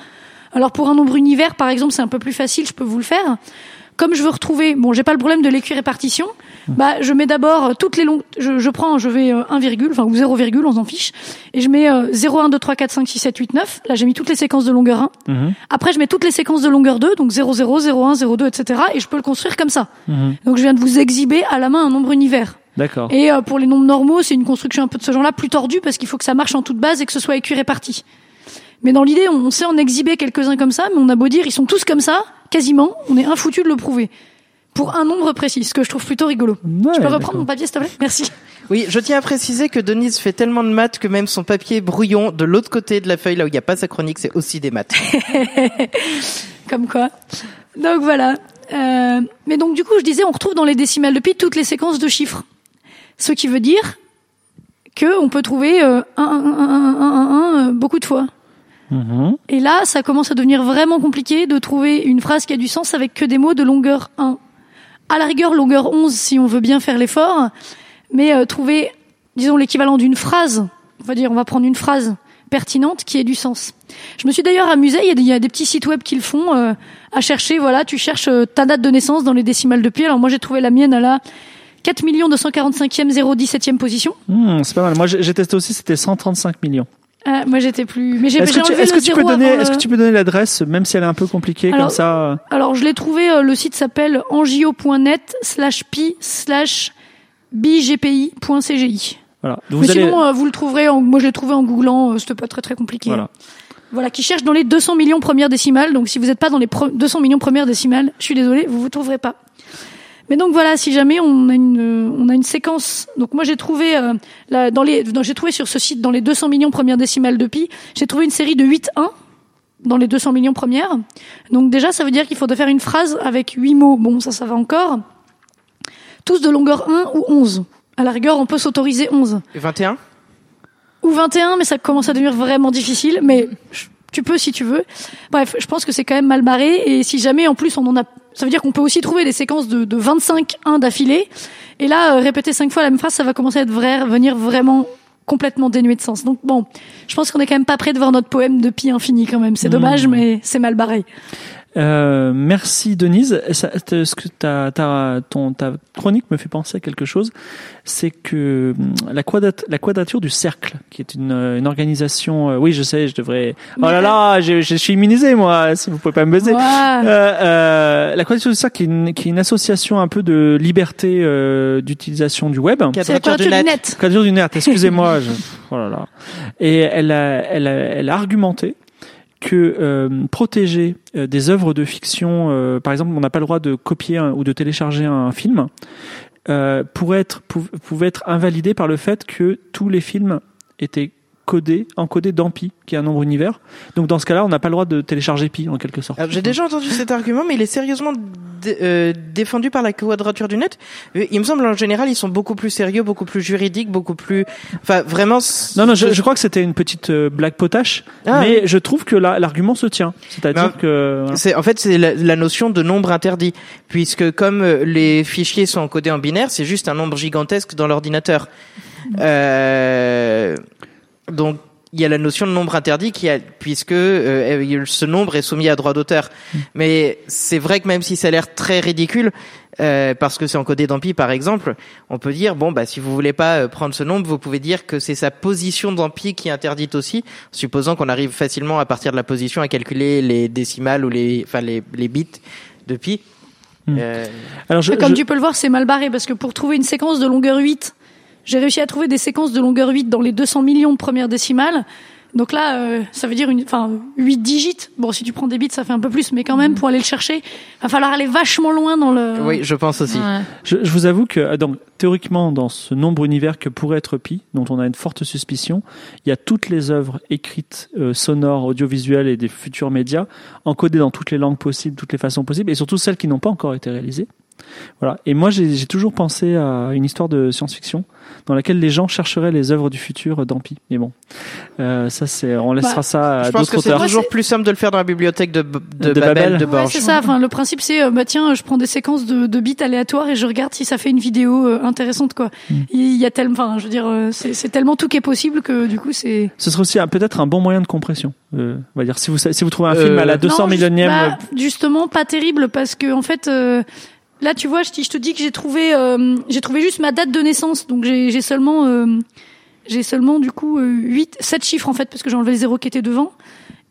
Alors pour un nombre univers, par exemple, c'est un peu plus facile, je peux vous le faire. Comme je veux retrouver, bon, j'ai pas le problème de l'équirépartition, bah je mets d'abord toutes les longues, je, je prends, je vais euh, 1, virgule, enfin ou 0, virgule, on s'en fiche, et je mets euh, 0, 1, 2, 3, 4, 5, 6, 7, 8, 9. Là j'ai mis toutes les séquences de longueur 1. Mhm. Après je mets toutes les séquences de longueur 2, donc 0, 0, 0, 1, 0, 2, etc. Et je peux le construire comme ça. Mhm. Donc je viens de vous exhiber à la main un nombre univers. D'accord. Et euh, pour les nombres normaux, c'est une construction un peu de ce genre-là, plus tordue, parce qu'il faut que ça marche en toute base et que ce soit équiréparti. Mais dans l'idée, on sait en exhiber quelques-uns comme ça, mais on a beau dire, ils sont tous comme ça, quasiment, on est infoutu de le prouver. Pour un nombre précis, ce que je trouve plutôt rigolo. Ouais, je peux reprendre mon papier, s'il te plaît Merci. Oui, je tiens à préciser que Denise fait tellement de maths que même son papier brouillon de l'autre côté de la feuille, là où il n'y a pas sa chronique, c'est aussi des maths. Comme quoi. Donc voilà. Euh, mais donc du coup, je disais, on retrouve dans les décimales de pi toutes les séquences de chiffres. Ce qui veut dire que on peut trouver euh, 1, 1, 1, 1, 1, 1, 1 beaucoup de fois. Et là, ça commence à devenir vraiment compliqué de trouver une phrase qui a du sens avec que des mots de longueur 1. À la rigueur, longueur 11 si on veut bien faire l'effort, mais euh, trouver, disons, l'équivalent d'une phrase, on va dire, on va prendre une phrase pertinente qui ait du sens. Je me suis d'ailleurs amusée, il y, a des, il y a des petits sites web qui le font, euh, à chercher, voilà, tu cherches euh, ta date de naissance dans les décimales de pi. Alors moi j'ai trouvé la mienne à la 4 245e 017e position. Hmm, c'est pas mal. Moi, j'ai testé aussi, c'était 135 millions. Euh, moi j'étais plus... Mais j'ai Est-ce que, tu, est-ce que tu peux donner, est-ce que tu peux donner l'adresse, même si elle est un peu compliquée Alors, comme ça euh, Alors, je l'ai trouvé, euh, le site s'appelle angio.net slash pi slash bgpi.cgi. Voilà. Mais Vous sinon, euh, vous le trouverez, en, moi je l'ai trouvé en googlant, c'était pas très très compliqué. voilà. Voilà, qui cherche dans les 200 millions premières décimales, donc si vous n'êtes pas dans les pre- 200 millions premières décimales, je suis désolée, vous vous trouverez pas. Mais donc voilà, si jamais on a une, on a une séquence, donc moi j'ai trouvé, euh, là, dans les, dans- j'ai trouvé sur ce site dans les 200 millions premières décimales de pi, j'ai trouvé une série de 8 1 dans les 200 millions premières. Donc déjà, ça veut dire qu'il faudrait faire une phrase avec 8 mots. Bon, ça, ça va encore. Tous de longueur 1 ou 11. À la rigueur, on peut s'autoriser 11 Et 21 ou 21, mais ça commence à devenir vraiment difficile. Mais tu peux si tu veux. Bref, je pense que c'est quand même mal barré. Et si jamais, en plus, on en a, ça veut dire qu'on peut aussi trouver des séquences de, de 25 1 d'affilée. Et là, euh, répéter cinq fois la même phrase, ça va commencer à être vrai, venir vraiment complètement dénué de sens. Donc bon, je pense qu'on est quand même pas prêt de voir notre poème de pi infini quand même. C'est dommage, mais c'est mal barré. Euh, merci Denise. Ça, ce que ta, ta, ton, ta chronique me fait penser à quelque chose, c'est que hum, la, quadrat, la quadrature du cercle, qui est une, euh, une organisation. euh, oui, je sais, je devrais. Oh là là, je, je suis immunisé moi. Si vous pouvez pas me baiser. Euh, euh, la quadrature du cercle, qui est une, qui est une association un peu de liberté euh, d'utilisation du web. C'est la quadrature du net. Quadrature du net, excusez-moi. je... Oh là là. Et elle a, elle a, elle a argumenté que euh, protéger euh, des œuvres de fiction, euh, par exemple, on n'a pas le droit de copier ou de télécharger un film, euh, être, pou- pouvait être invalidé par le fait que tous les films étaient codés, encodés dans pi, qui est un nombre univers. Donc dans ce cas-là, on n'a pas le droit de télécharger pi en quelque sorte. J'ai déjà entendu cet argument, mais il est sérieusement euh, défendu par la quadrature du net. Euh, Il me semble en général, ils sont beaucoup plus sérieux, beaucoup plus juridiques, beaucoup plus. Enfin, vraiment. Non, non, je, je crois que c'était une petite euh, blague potache, Ah, mais je trouve que la- l'argument se tient. C'est-à-dire que voilà. C'est en fait c'est la, la notion de nombre interdit, puisque comme euh, les fichiers sont encodés en binaire, c'est juste un nombre gigantesque dans l'ordinateur. Euh, donc il y a la notion de nombre interdit qui a, puisque euh, ce nombre est soumis à droit d'auteur. Mais c'est vrai que même si ça a l'air très ridicule, euh, parce que c'est encodé dans pi par exemple, on peut dire bon bah si vous voulez pas euh, prendre ce nombre, vous pouvez dire que c'est sa position dans pi qui est interdite aussi, supposant qu'on arrive facilement à partir de la position à calculer les décimales ou les enfin les, les bits de pi. Hmm. Euh, alors je, Comme je- tu peux le voir, c'est mal barré parce que pour trouver une séquence de longueur 8, j'ai réussi à trouver des séquences de longueur 8 dans les 200 millions de premières décimales. Donc là, euh, ça veut dire une, enfin, 8 digits. Bon, si tu prends des bits, ça fait un peu plus, mais quand même, pour aller le chercher, va falloir aller vachement loin dans le. Oui, je pense aussi. Ouais. Je, je vous avoue que donc, théoriquement, dans ce nombre univers que pourrait être pi, dont on a une forte suspicion, il y a toutes les œuvres écrites, euh, sonores, audiovisuelles et des futurs médias, encodées dans toutes les langues possibles, toutes les façons possibles, et surtout celles qui n'ont pas encore été réalisées. Voilà. Et moi, j'ai toujours pensé à une histoire de science-fiction dans laquelle les gens chercheraient les œuvres du futur dans Pi. Mais bon, euh, ça c'est, on laissera Bah, ça à Je pense d'autres que c'est auteurs. toujours plus simple de le faire dans la bibliothèque de, de, De Babel, Babel. de Ouais, Borges. c'est ça. Enfin, le principe, c'est, euh, bah tiens, je prends des séquences de, de bits aléatoires et je regarde si ça fait une vidéo euh, intéressante, quoi. Mm. Il y a tellement, enfin, je veux dire, c'est tellement tout qui est possible que du coup, c'est. Ce serait aussi peut-être un bon moyen de compression. Euh, on va dire si vous si vous trouvez un Euh, film à la 200 Non, juste- millionième. bah, justement, pas terrible parce que en fait, euh, là, tu vois, je, te- dis que j'ai trouvé, euh, j'ai trouvé juste ma date de naissance, donc j'ai seulement, euh, j'ai seulement du coup euh, 8, 7 chiffres en fait parce que j'ai enlevé le zéro qui était devant.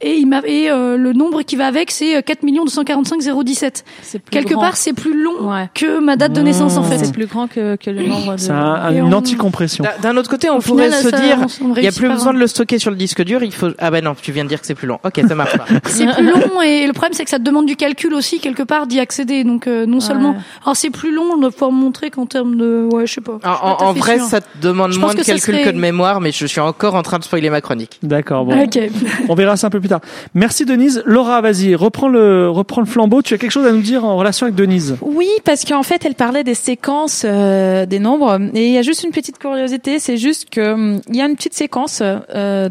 Et il m'a et euh, le nombre qui va avec c'est euh, 4 245 017. C'est plus Quelque grand. part, c'est plus long Ouais. que ma date de naissance en Mmh. fait. c'est plus grand que, que le nombre de. c'est un- une on- anti-compression. D'un- autre côté, on Au pourrait final, se ça, dire, il n'y a plus besoin de vraiment. le stocker sur le disque dur. Il faut. Ah ben non, tu viens de dire que c'est plus long. Ok, ça marche pas. C'est plus long et le problème c'est que ça te demande du calcul aussi quelque part d'y accéder. Donc euh, non seulement, alors c'est plus long de pouvoir montrer qu'en termes de, ouais, je sais pas. En, vrai, ça te demande Je moins de que calcul serait- que de mémoire, mais je suis encore en train de spoiler ma chronique. D'accord. Bon, Ok. on verra ça un peu plus tard. Merci Denise. Laura, vas-y, reprends le reprends le flambeau. Tu as quelque chose à nous dire en relation avec Denise? Oui, parce qu'en fait, elle parlait des séquences euh, des nombres. Et il y a juste une petite curiosité, c'est juste que hum, il y a une petite séquence euh, euh,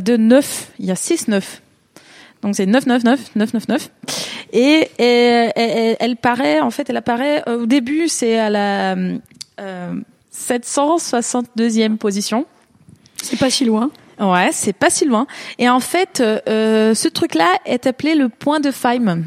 de 9. Il y a 6 9. Donc c'est 999 999. Et, et, et- et- elle paraît, en fait, elle apparaît euh, au début, c'est à la euh, 762e position. C'est pas si loin. Ouais, c'est pas si loin. Et en fait, euh, euh, ce truc-là est appelé le point de Feynman.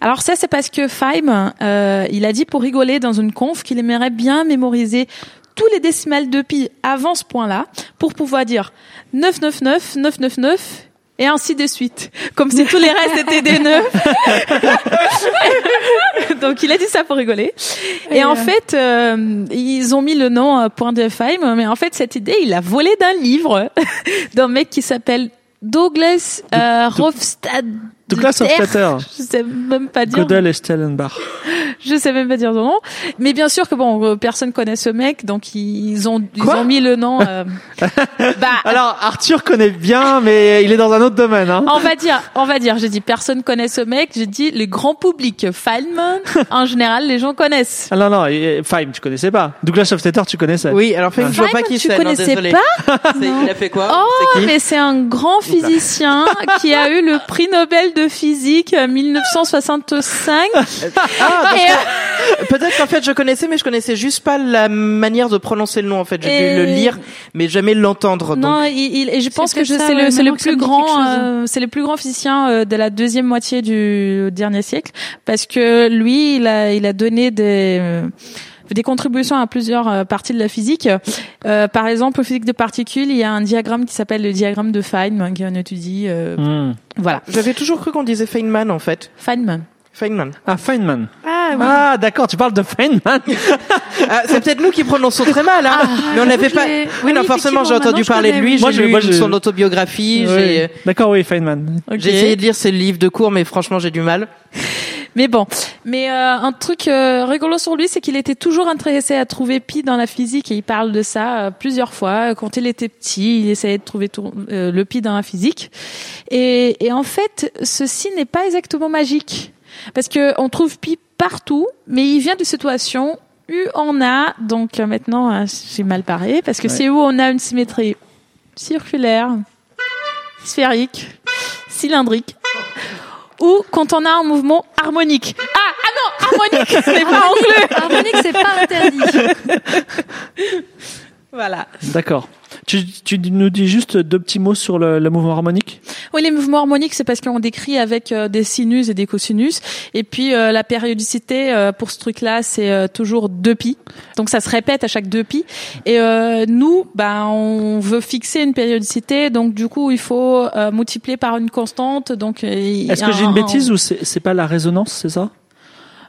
Alors ça, c'est parce que Feynman, euh, il a dit pour rigoler dans une conf qu'il aimerait bien mémoriser tous les décimales de pi avant ce point-là pour pouvoir dire 999, 999 et ainsi de suite. Comme si tous les restes étaient des nœuds. Donc il a dit ça pour rigoler. Et, Et, en euh, fait, euh, ils ont mis le nom euh, point de Feynman, mais en fait cette idée, il a volé d'un livre d'un mec qui s'appelle Douglas euh. Douglas Hofstadter, Je sais même pas dire. Gödel et Stellenbach. Je sais même pas dire son nom. Mais bien sûr que bon, euh, personne connaît ce mec, donc ils ont ils Quoi ont mis le nom. euh, bah, Alors Arthur connaît bien, mais il est dans un autre domaine. Hein. on va dire, on va dire. J'ai dit personne connaît ce mec. J'ai dit le grand public. Feynman, en général, les gens connaissent. Ah non non, Feynman, tu connaissais pas. Douglas Hofstadter, tu connaissais. Oui, alors fait, je vois pas Feynman, qui tu c'est. non, connaissais désolé. pas C'est- Il a fait quoi Oh, mais c'est un grand physicien qui a eu le prix Nobel de physique en 1965. Ah, que- Peut-être qu'en fait je connaissais, mais je connaissais juste pas la manière de prononcer le nom. En fait, j'ai Et- dû le lire, mais jamais l'entendre. donc- Non, il, il- et je pense que c'est ouais, le, plus grand, euh, c'est le plus grand physicien euh, de la deuxième moitié du dernier siècle, parce que lui, il a, il a donné des euh, des contributions à plusieurs euh, parties de la physique. Euh, par exemple, au physique de particules, il y a un diagramme qui s'appelle le diagramme de Feynman, qui en étudie. euh, Hmm. Voilà, J'avais toujours cru qu'on disait Feynman en fait. Feynman. Feynman. Ah Feynman. Ah oui. Ah d'accord, tu parles de Feynman. Ah, c'est peut-être nous qui prononçons très mal, hein. mais on n'avait pas. Oui, non, forcément, j'ai entendu parler de lui. Moi, J'ai je- lu moi, son autobiographie. Oui. J'ai D'accord, oui Feynman. J'ai essayé de lire ses livres de cours, mais franchement, j'ai du mal. Mais bon, mais euh, un truc euh, rigolo sur lui, c'est qu'il était toujours intéressé à trouver pi dans la physique et il parle de ça euh, plusieurs fois. Quand il était petit, il essayait de trouver euh, le pi dans la physique. Et, et en fait, ceci n'est pas exactement magique parce que on trouve pi partout, mais il vient de situations où on a donc euh, maintenant euh, j'ai mal parlé parce que Ouais. c'est où on a une symétrie circulaire, sphérique, cylindrique ou quand on a un mouvement harmonique. Ah, ah non, harmonique, ce n'est pas anglais. Harmonique, c'est pas interdit. Voilà. D'accord. Tu, tu nous dis juste deux petits mots sur le, le mouvement harmonique? Oui, les mouvements harmoniques, c'est parce qu'on décrit avec euh, des sinus et des cosinus. Et puis euh, la périodicité euh, pour ce truc-là, c'est euh, toujours 2 pi. Donc ça se répète à chaque 2 pi. Et euh, nous, ben, on veut fixer une périodicité. Donc du coup, il faut euh, multiplier par une constante. Donc Est-ce que j'ai une bêtise ou c'est c'est pas la résonance, c'est ça?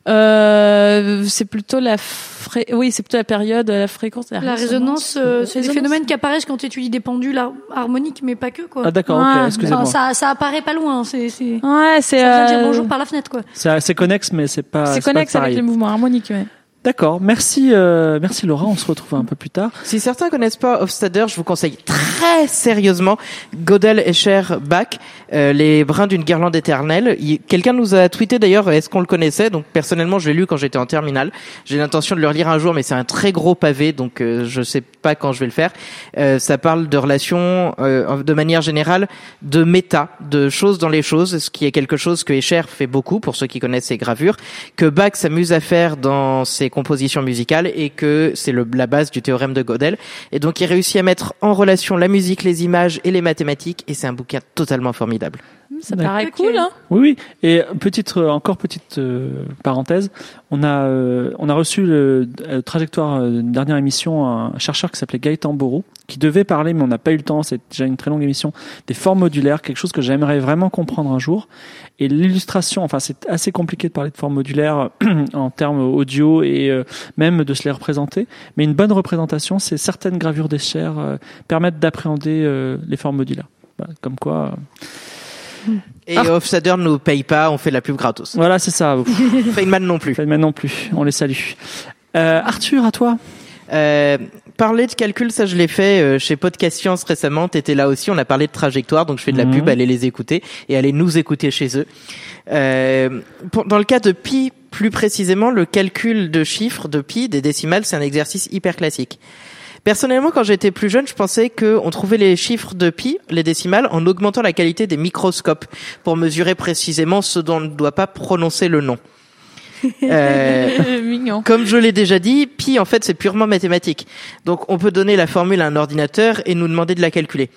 Euh, C'est plutôt la fré... oui, c'est plutôt la période, la fréquence. La résonance, euh, c'est des Résonance. phénomènes qui apparaissent quand tu étudies des pendules har- harmoniques, mais pas que quoi. Ah d'accord, Ouais. ok, excusez-moi. Enfin, ça, ça apparaît pas loin. C'est, c'est. Ouais, c'est Ça vient dire euh, bonjour par la fenêtre quoi. C'est c'est connexe, mais c'est pas. c'est pas connexe avec les mouvements harmoniques. Ouais. D'accord. Merci, euh, merci Laura. On se retrouve un peu plus tard. Si certains connaissent pas Hofstadter, je vous conseille très sérieusement Godel, Escher, Bach, euh, les brins d'une guirlande éternelle. Quelqu'un nous a tweeté d'ailleurs, est-ce qu'on le connaissait? Donc personnellement, je l'ai lu quand j'étais en terminale. J'ai l'intention de le relire un jour, mais c'est un très gros pavé, donc euh, je sais pas quand je vais le faire. Euh, ça parle de relations, euh, de manière générale, de méta, de choses dans les choses, ce qui est quelque chose que Escher fait beaucoup pour ceux qui connaissent ses gravures, que Bach s'amuse à faire dans ses compositions musicales et que c'est la base du théorème de Gödel. Et donc il réussit à mettre en relation la musique, les images et les mathématiques et c'est un bouquin totalement formidable. Ça D'accord. paraît cool, hein Oui, oui. Et petite, euh, encore petite euh, parenthèse, on a, euh, on a reçu le trajectoire d'une dernière émission un chercheur qui s'appelait Gaëtan Borou, qui devait parler, mais on n'a pas eu le temps. C'est déjà une très longue émission des formes modulaires, quelque chose que j'aimerais vraiment comprendre un jour. Et l'illustration, enfin, c'est assez compliqué de parler de formes modulaires en termes audio et euh, même de se les représenter. Mais une bonne représentation, c'est certaines gravures des chairs euh, permettent d'appréhender euh, les formes modulaires. Voilà, comme quoi. euh, Et Ah. Ne nous paye pas, on fait de la pub gratos. Voilà, c'est ça. Feynman non plus. Feynman non plus. On les salue. Euh, Arthur, à toi. Euh, parler de calcul, ça je l'ai fait euh, chez Podcast Science récemment. T'étais là aussi. On a parlé de trajectoire, donc je fais de la Mhm. pub. Allez les écouter et allez nous écouter chez eux. Euh, pour- dans le cas de pi, plus précisément, le calcul de chiffres de pi, des décimales, c'est un exercice hyper classique. Personnellement, quand j'étais plus jeune, je pensais qu'on trouvait les chiffres de pi, les décimales, en augmentant la qualité des microscopes pour mesurer précisément ce dont on ne doit pas prononcer le nom. Euh, Mignon. comme je l'ai déjà dit, pi en fait c'est purement mathématique. Donc on peut donner la formule à un ordinateur et nous demander de la calculer.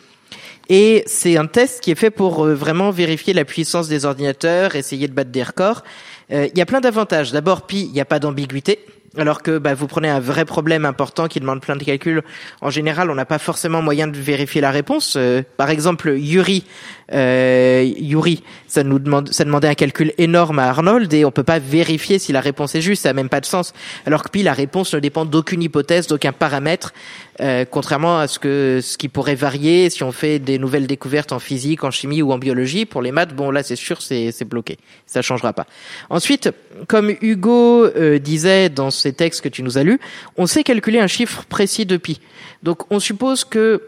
Et c'est un test qui est fait pour euh, vraiment vérifier la puissance des ordinateurs, essayer de battre des records. Euh, Il y a plein d'avantages. D'abord, pi, il n'y a pas d'ambiguïté. Alors que bah, vous prenez un vrai problème important qui demande plein de calculs. En général, on n'a pas forcément moyen de vérifier la réponse. Euh, par exemple, Yuri, euh, Yuri, ça nous demande, ça demandait un calcul énorme à Arnold et on peut pas vérifier si la réponse est juste. Ça n'a même pas de sens. Alors que pi, la réponse ne dépend d'aucune hypothèse, d'aucun paramètre. Euh, contrairement à ce que ce qui pourrait varier si on fait des nouvelles découvertes en physique, en chimie ou en biologie. Pour les maths, bon là c'est sûr c'est c'est bloqué, ça changera pas. Ensuite, comme Hugo euh, disait dans ces textes que tu nous as lus, on sait calculer un chiffre précis de pi. Donc on suppose que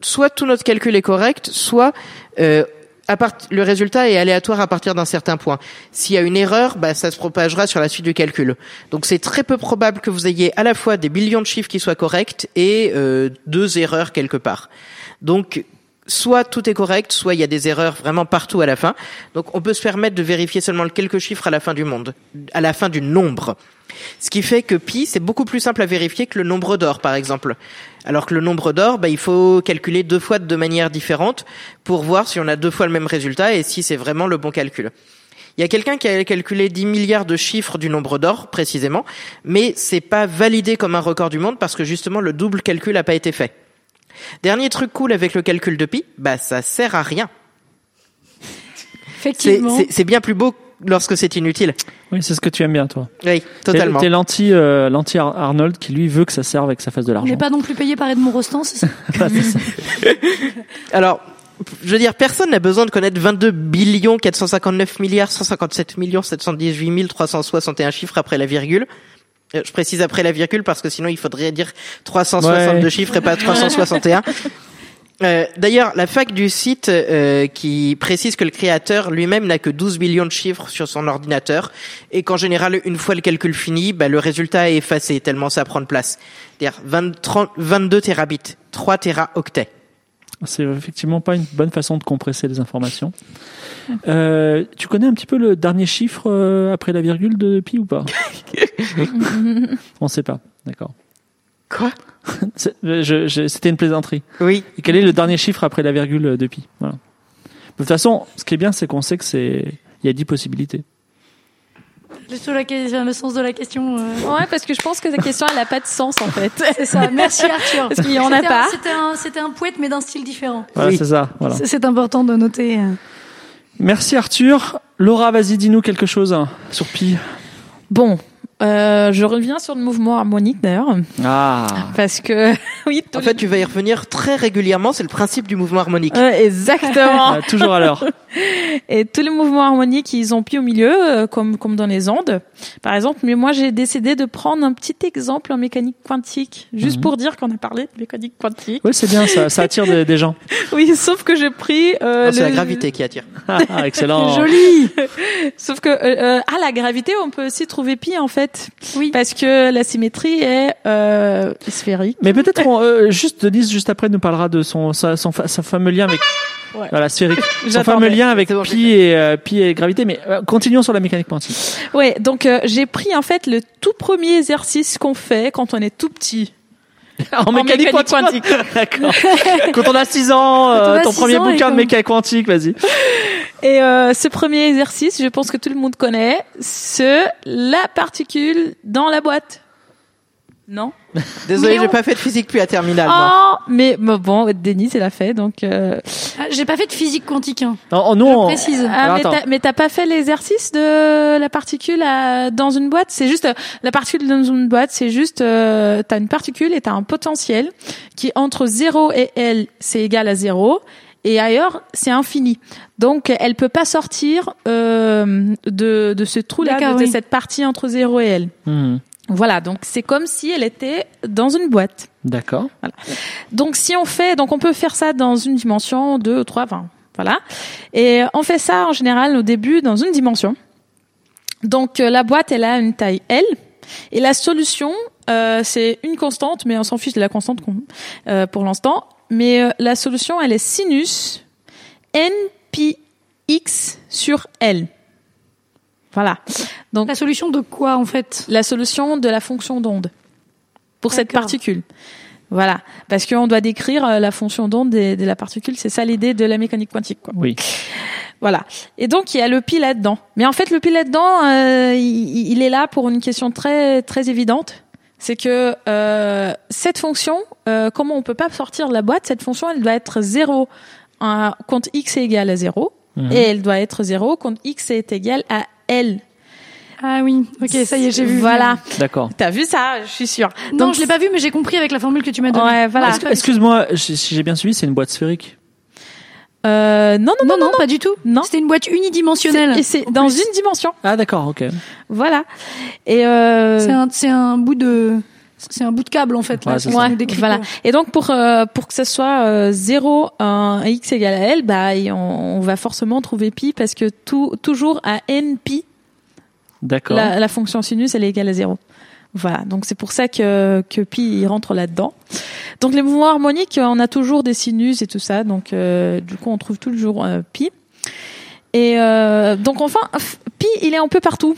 soit tout notre calcul est correct, soit euh, le résultat est aléatoire à partir d'un certain point. S'il y a une erreur, bah, ça se propagera sur la suite du calcul. Donc c'est très peu probable que vous ayez à la fois des millions de chiffres qui soient corrects et euh, deux erreurs quelque part. Donc soit tout est correct, soit il y a des erreurs vraiment partout à la fin. Donc on peut se permettre de vérifier seulement quelques chiffres à la fin du monde, à la fin du nombre. Ce qui fait que pi, c'est beaucoup plus simple à vérifier que le nombre d'or, par exemple. Alors que le nombre d'or, bah, il faut calculer deux fois de manière différente pour voir si on a deux fois le même résultat et si c'est vraiment le bon calcul. Il y a quelqu'un qui a calculé 10 milliards de chiffres du nombre d'or, précisément, mais c'est pas validé comme un record du monde parce que justement le double calcul n'a pas été fait. Dernier truc cool avec le calcul de pi, bah ça sert à rien. C'est Effectivement. c'est- bien plus beau lorsque c'est inutile. Oui, c'est ce que tu aimes bien, toi. Oui, totalement. T'es l'anti, euh, l'anti Ar- Arnold qui lui veut que ça serve et que ça fasse de l'argent. n'est pas non plus payé par Edmond Rostand, c'est ça c'est ça. Alors, je veux dire, personne n'a besoin de connaître 22 billions 459 milliards 157 millions 718 361 chiffres après la virgule. Euh, Je précise après la virgule parce que sinon il faudrait dire 362 Ouais. chiffres et pas 361. Euh, D'ailleurs, la fac du site euh, qui précise que le créateur lui-même n'a que 12 millions de chiffres sur son ordinateur et qu'en général, une fois le calcul fini, bah, le résultat est effacé tellement ça prend de place. C'est-à-dire 20 30 22 terabits, 3 téraoctets. C'est effectivement pas une bonne façon de compresser les informations. Euh, tu connais un petit peu le dernier chiffre euh, après la virgule de pi ou pas? On sait pas. D'accord. Quoi? Je- C'était une plaisanterie. Oui. Et quel est le dernier chiffre après la virgule de pi? Voilà. De toute façon, ce qui est bien, c'est qu'on sait que c'est il y a 10 possibilités. Juste la que- le sens de la question. euh, Ouais, parce que je pense que ta question, elle a pas de sens, en fait. C'est ça. Merci Arthur. Parce qu'il y en a pas. C'était un, un poète, mais d'un style différent. Voilà, Oui. c'est ça. Voilà. C'est- C'est important de noter. euh. Merci Arthur. Laura, vas-y, dis-nous quelque chose hein, sur pi. Bon, Euh, je reviens sur le mouvement harmonique d'ailleurs, Ah. parce que oui, En fait, tu vas y revenir très régulièrement. C'est le principe du mouvement harmonique. exactement. Ah, toujours à l'heure. Et tous les mouvements harmoniques, ils ont pi au milieu, euh, comme comme dans les ondes, par exemple. Mais moi, j'ai décidé de prendre un petit exemple en mécanique quantique, juste Mhm. pour dire qu'on a parlé de mécanique quantique. Oui, c'est bien, ça, ça attire des, des gens. Oui, sauf que j'ai pris euh, Non, c'est la gravité qui attire. Ah, excellent. Joli. Sauf que euh, euh, à la gravité, on peut aussi trouver pi en fait, Oui. parce que la symétrie est euh, sphérique. Mais peut-être on, euh, juste Denise juste après nous parlera de son sa- son, fa- son fameux lien avec Ouais. voilà sphérique. Son fameux lien avec bon, pi et euh, pi et gravité. Mais euh, continuons sur la mécanique quantique. Ouais, donc euh, j'ai pris en fait le tout premier exercice qu'on fait quand on est tout petit. en, mécanique quantique. D'accord. Quand on a 6 ans, euh, a ton premier bouquin de mécanique quantique, vas-y. Et euh, ce premier exercice, je pense que tout le monde connaît, c'est la particule dans la boîte. Non Désolé, Mais j'ai pas fait de physique puis à terminale. Oh, mais bon, Denis, elle a fait, donc. Euh... Ah, J'ai pas fait de physique quantique. Hein. Non, nous, Je on- précise. Ah, Alors, mais t'as- pas fait l'exercice de la particule à- dans une boîte? C'est juste euh, la particule dans une boîte, c'est juste euh, t'as une particule et t'as un potentiel qui entre 0 et L, c'est égal à 0 et ailleurs c'est infini. Donc elle peut pas sortir euh, de de ce trou là, de oui. cette partie entre 0 et L. Hmm, Voilà, donc c'est comme si elle était dans une boîte. D'accord. Donc si on fait, donc on peut faire ça dans une dimension, deux, trois, vingt, voilà. Et on fait ça en général au début dans une dimension. Donc euh, la boîte elle a une taille L et la solution euh, c'est une constante, mais on s'en fiche de la constante euh, pour l'instant. Mais euh, la solution elle est sinus n pi x sur L. Voilà. Donc La solution de quoi en fait? la solution de la fonction d'onde pour cette particule. Voilà, parce qu'on doit décrire euh, la fonction d'onde de, de la particule, c'est ça l'idée de la mécanique quantique. Quoi. Oui. Voilà. Et donc il y a le pi là-dedans. Mais en fait, le pi là-dedans, euh, il, il est là pour une question très très évidente. C'est que euh, cette fonction, euh, comment on peut pas sortir de la boîte? Cette fonction, elle doit être 0 euh, quand x est égal à 0. Mhm. Et elle doit être 0 quand x est égal à L. Ah oui. Ok, ça y est, j'ai vu. Voilà. D'accord. T'as vu ça Je suis sûre. Non, Donc, je l'ai pas vu, mais j'ai compris avec la formule que tu m'as donnée. Ouais, voilà. Excuse-moi, si j'ai bien suivi, c'est une boîte sphérique. Euh, non, non, Non, non, pas du tout. Non. C'était une boîte unidimensionnelle. C'est- Et c'est dans plus. une dimension. Ah d'accord, ok. Voilà. Et euh, C'est un, c'est un bout de, c'est un bout de câble en fait. Là, Ouais, ça. voilà. Et donc pour euh, pour que ce soit euh, 0 un x égale à l, bah on, on va forcément trouver pi parce que tout toujours à n pi D'accord. la, la fonction sinus elle est égale à 0. Voilà, donc c'est pour ça que, que pi il rentre là-dedans. Donc les mouvements harmoniques, on a toujours des sinus et tout ça, donc euh, du coup on trouve toujours euh, pi. Et euh, donc enfin, pi il est un peu partout.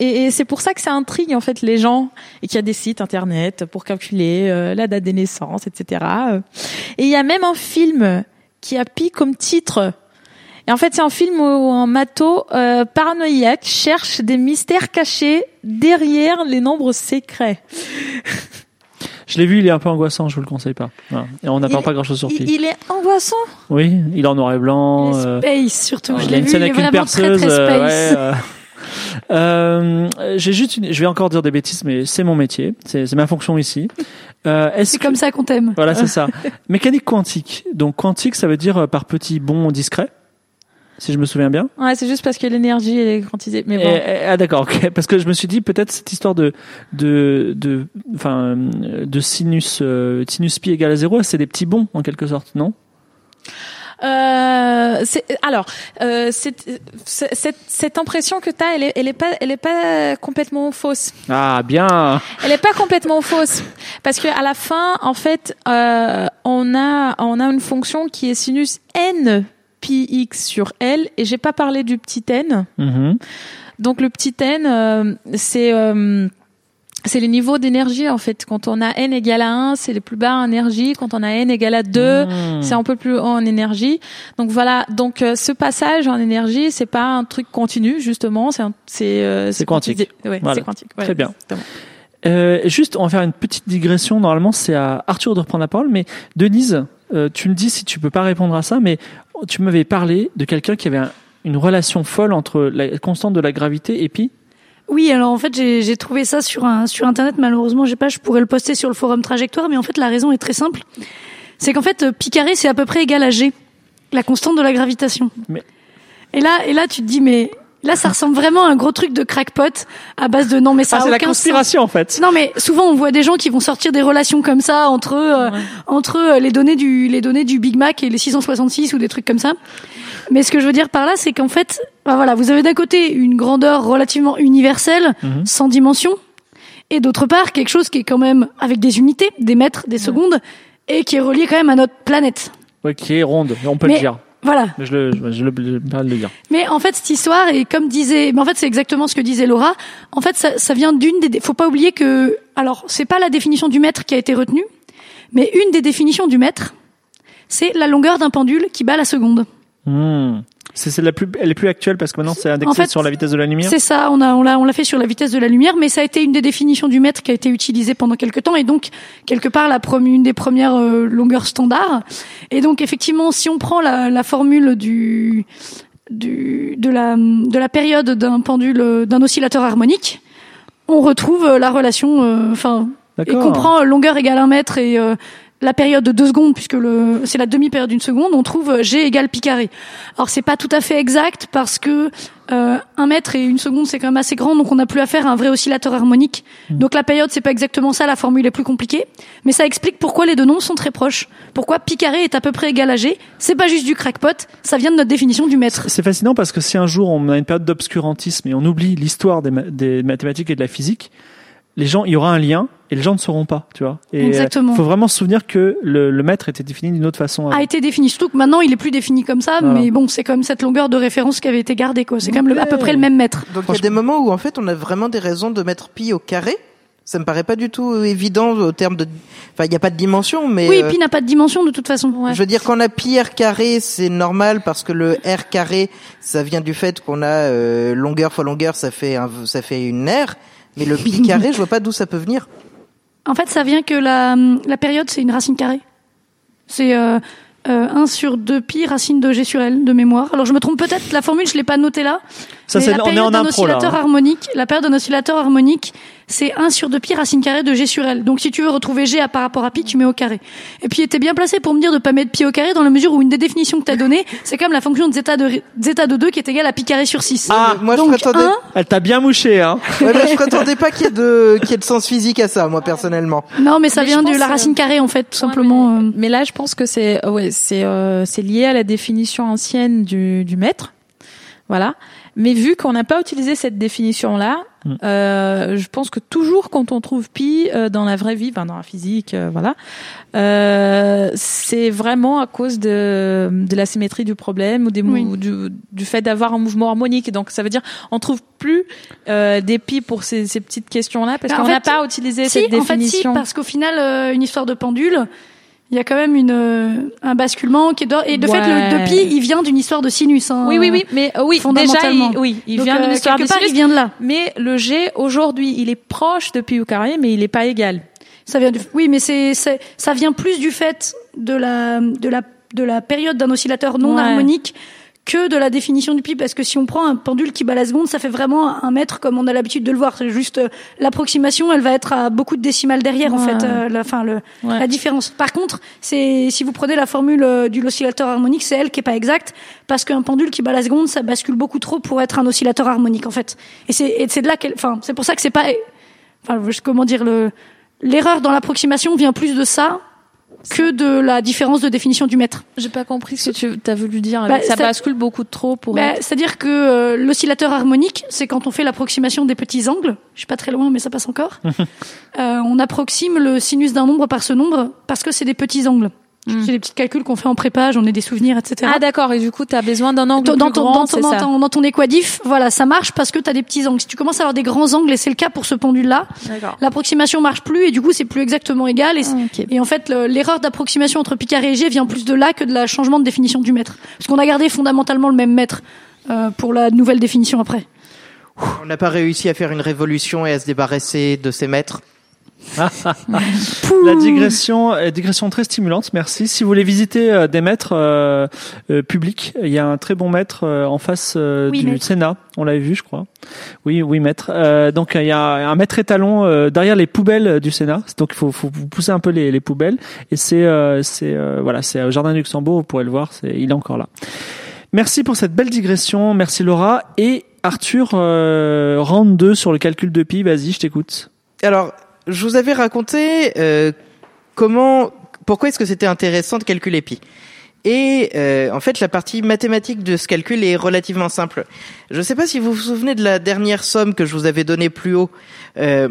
Et, et c'est pour ça que ça intrigue en fait les gens et qu'il y a des sites internet pour calculer euh, la date des naissances, etc. Et il y a même un film qui a pi comme titre. Et en fait, c'est un film où un mato euh, paranoïaque cherche des mystères cachés derrière les nombres secrets. Je l'ai vu, il est un peu angoissant, je vous le conseille pas. Voilà. Et on n'apprend Il- pas grand-chose sur Il, il est angoissant. Oui, il est en noir et blanc. euh, Space surtout. je l'ai vu. il est vraiment très, perceuse. très euh, space. ouais, euh. Euh, j'ai juste, une- je vais encore dire des bêtises, mais c'est mon métier, c'est ma fonction ici. Euh, Est-ce C'est que- comme ça qu'on t'aime. Voilà, c'est ça. Mécanique quantique. Donc quantique, ça veut dire par petits bonds discrets, si je me souviens bien. Ouais, c'est juste parce que l'énergie elle est quantisée. Mais bon. Et- et- ah d'accord, ok. parce que je me suis dit peut-être cette histoire de de de enfin de sinus euh, sinus pi égale à zéro, c'est des petits bonds en quelque sorte, non? Euh, alors, euh, cette, cette impression que tu as, elle est, elle est pas, elle est pas complètement fausse. Ah bien. Elle est pas complètement fausse parce que à la fin, en fait, euh, on a, on a une fonction qui est sinus n pi x sur l et j'ai pas parlé du petit n. Mhm. Donc le petit n, euh, c'est euh, c'est les niveaux d'énergie en fait. Quand on a n égale à 1, c'est les plus bas en énergie. Quand on a n égale à 2, Mmh. c'est un peu plus haut en énergie. Donc voilà. Donc euh, ce passage en énergie, c'est pas un truc continu justement. C'est un- c'est euh, C'est quantique. quantisé. Ouais, Voilà. c'est quantique. Ouais, Très bien. exactement. Euh, juste, on va faire une petite digression. Normalement, c'est à Arthur de reprendre la parole, mais Denise, euh, tu me dis si tu peux pas répondre à ça, mais tu m'avais parlé de quelqu'un qui avait un- une relation folle entre la constante de la gravité et pi. Oui, alors en fait, j'ai trouvé ça sur un sur internet. Malheureusement, j'ai pas. Je pourrais le poster sur le forum Trajectoire, mais en fait, la raison est très simple. C'est qu'en fait, pi carré, c'est à peu près égal à g, la constante de la gravitation. Mais- Et là, et là, tu te dis, mais là, ça ressemble vraiment à un gros truc de crackpot à base de non, mais ça Ah, a la sens. conspiration en fait. Non, mais souvent on voit des gens qui vont sortir des relations comme ça entre euh, entre euh, les données du les données du Big Mac et les 666 ou des trucs comme ça. Mais ce que je veux dire par là, c'est qu'en fait, bah voilà, vous avez d'un côté une grandeur relativement universelle, Mhm. sans dimension, et d'autre part quelque chose qui est quand même avec des unités, des mètres, des secondes, et qui est relié quand même à notre planète. Ouais, qui est ronde, on peut Mais- le dire. Voilà. Mais je le, je, je le, je le dire. Mais en fait, cette histoire, et comme disait, mais en fait, c'est exactement ce que disait Laura. En fait, ça, ça vient d'une des. Faut pas oublier que, alors, c'est pas la définition du mètre qui a été retenue, mais une des définitions du mètre, c'est la longueur d'un pendule qui bat la seconde. Hmm. C'est la plus, elle est plus actuelle parce que maintenant c'est indexé En fait, sur la vitesse de la lumière. C'est ça. On a, on l'a, on l'a fait sur la vitesse de la lumière, mais ça a été une des définitions du mètre qui a été utilisée pendant quelque temps, et donc quelque part la prom- une des premières euh, longueurs standards. Et donc effectivement, si on prend la, la formule du du, de, la, de la période d'un pendule, euh, d'un oscillateur harmonique, on retrouve euh, la relation, euh, enfin, et D'accord. qu'on prend euh, longueur égale 1 mètre et euh, la période de 2 secondes, puisque le, c'est la demi-période d'une seconde, on trouve euh, G égale pi carré. Alors c'est pas tout à fait exact parce que euh, 1 mètre et une seconde c'est quand même assez grand, donc on n'a plus affaire à un vrai oscillateur harmonique. Donc la période c'est pas exactement ça, la formule est plus compliquée, mais ça explique pourquoi les deux nombres sont très proches. Pourquoi pi carré est à peu près égal à G. C'est pas juste du crackpot, ça vient de notre définition du mètre. C'est fascinant parce que si un jour on a une période d'obscurantisme et on oublie l'histoire des, ma- des mathématiques et de la physique, les gens, il y aura un lien et les gens ne sauront pas, tu vois. Et Exactement. Il faut vraiment se souvenir que le, le mètre était défini d'une autre façon. a été défini. Surtout que maintenant, il est plus défini comme ça, Voilà. mais bon, c'est quand même cette longueur de référence qui avait été gardée, quoi. C'est quand même le- à peu près le même mètre. Donc il y a des moments où en fait on a vraiment des raisons de mettre pi au carré. Ça me paraît pas du tout évident au terme de. Enfin, il n'y a pas de dimension, mais. Oui, euh, pi n'a pas de dimension de toute façon. Je veux dire qu'on a pi r carré, c'est normal parce que le r carré, ça vient du fait qu'on a euh, longueur fois longueur, ça fait un, ça fait une r. Mais le pi carré, je vois pas d'où ça peut venir. En fait, ça vient que la, la période, c'est une racine carrée. C'est euh, euh, 1 sur 2 pi racine de G sur L de mémoire. Alors je me trompe peut-être, la formule, je l'ai pas notée là. Ça, mais c'est, la on est période en d'un impro là. hein. harmonique, la période d'un oscillateur harmonique, c'est 1 sur 2 pi racine carrée de G sur L. Donc si tu veux retrouver G à par rapport à pi, tu mets au carré. Et puis t'es bien placé pour me dire de pas mettre pi au carré dans la mesure où une des définitions que t'as données, c'est comme la fonction de zeta de, zeta de 2 qui est égale à pi carré sur 6. Ah, moi je Donc prétendais. 1, Elle t'a bien mouché, hein. Ouais, mais je prétendais pas qu'il y ait de, qu'il y ait de sens physique à ça, moi personnellement. non mais ça Mais vient je de la euh, racine carrée en fait, tout Ouais, simplement. mais, euh. mais là, je pense que c'est ouais, c'est euh, c'est lié à la définition ancienne du, du mètre. Voilà. Mais vu qu'on n'a pas utilisé cette définition-là, Mm. euh, je pense que toujours quand on trouve pi euh, dans la vraie vie, enfin dans la physique, euh, voilà, euh, c'est vraiment à cause de, de la symétrie du problème ou des du, du fait d'avoir un mouvement harmonique. Donc ça veut dire on trouve plus euh, des pi pour ces, ces petites questions-là parce Bah, qu'on n'a pas utilisé Si, cette en fait, si, définition. parce qu'au final, euh, une histoire de pendule, il y a quand même une euh, un basculement qui est et de fait le Ouais. de pi, il vient d'une histoire de sinus. Hein, Oui, oui, oui, mais euh, oui, déjà, fondamentalement. il, oui, il Donc, vient euh, d'une histoire de part, sinus, il vient de là. Mais le G aujourd'hui, il est proche de pi au carré, mais il n'est pas égal. Ça vient du, oui, mais c'est, c'est, ça vient plus du fait de la, de la, de la période d'un oscillateur non Ouais. harmonique que de la définition du pi, parce que si on prend un pendule qui bat la seconde, ça fait vraiment un mètre comme on a l'habitude de le voir. C'est juste euh, l'approximation, elle va être à beaucoup de décimales derrière, en fait, euh, la, fin, le, Ouais. la différence. Par contre, c'est, si vous prenez la formule euh, du oscillateur harmonique, c'est elle qui est pas exacte, parce qu'un pendule qui bat la seconde, ça bascule beaucoup trop pour être un oscillateur harmonique, en fait. Et c'est, et c'est de là qu'elle, enfin, c'est pour ça que c'est pas, enfin, comment dire le, L'erreur dans l'approximation vient plus de ça que de la différence de définition du mètre. J'ai pas compris ce que tu as voulu dire. Bah, ça c'est- bascule beaucoup trop pour. Bah, C'est-à-dire que euh, l'oscillateur harmonique, c'est quand on fait l'approximation des petits angles. Je suis pas très loin, mais ça passe encore. Euh, on approxime le sinus d'un nombre par ce nombre parce que c'est des petits angles. Mm. C'est des petits calculs qu'on fait en prépa, j'en ai des souvenirs, etc. Ah d'accord. Et du coup, tu as besoin d'un angle dans, plus dans ton, grand, dans, c'est ton, ça. dans ton- dans ton équadif, voilà, ça marche parce que tu as des petits angles. Si tu commences à avoir des grands angles, et c'est le cas pour ce pendule-là, D'accord. l'approximation marche plus et du coup c'est plus exactement égal. Et, Ah, et en fait, le- l'erreur d'approximation entre Picard et G vient plus de là que de la changement de définition du mètre. Parce qu'on a gardé fondamentalement le même mètre euh, pour la nouvelle définition après. On n'a pas réussi à faire une révolution et à se débarrasser de ces maîtres. La digression est digression très stimulante, merci. Si vous voulez visiter euh, des maîtres euh, euh, publics, il y a un très bon maître euh, en face euh, Oui, du maître. Sénat, on l'avait vu je crois. Oui, oui maître. Euh, donc il y a un maître étalon euh, derrière les poubelles du Sénat, donc il faut, faut pousser un peu les, les poubelles et c'est euh, c'est euh, voilà, c'est au Jardin du Luxembourg, vous pourrez le voir, c'est il est encore là. Merci pour cette belle digression, merci Laura et Arthur euh, round 2 sur le calcul de pi, vas-y, je t'écoute. Alors, je vous avais raconté euh, comment, pourquoi est-ce que c'était intéressant de calculer pi. Et euh, en fait, la partie mathématique de ce calcul est relativement simple. Je ne sais pas si vous vous souvenez de la dernière somme que je vous avais donnée plus haut. Euh,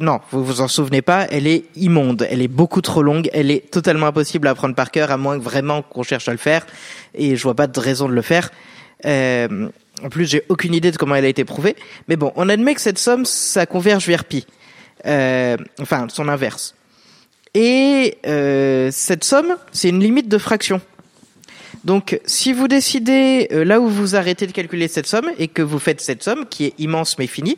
non, vous vous en souvenez pas. Elle est immonde. Elle est beaucoup trop longue. Elle est totalement impossible à apprendre par cœur, à moins vraiment qu'on cherche à le faire. Et je vois pas de raison de le faire. Euh, en plus, j'ai aucune idée de comment elle a été prouvée. Mais bon, on admet que cette somme, ça converge vers pi. Euh, enfin, son inverse. Et euh, cette somme, c'est une limite de fraction. Donc, si vous décidez euh, là où vous arrêtez de calculer cette somme et que vous faites cette somme, qui est immense mais finie,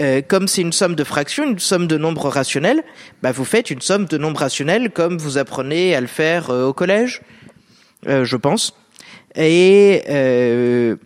euh, comme c'est une somme de fractions, une somme de nombres rationnels, bah vous faites une somme de nombres rationnels comme vous apprenez à le faire euh, au collège, euh, je pense. Et euh,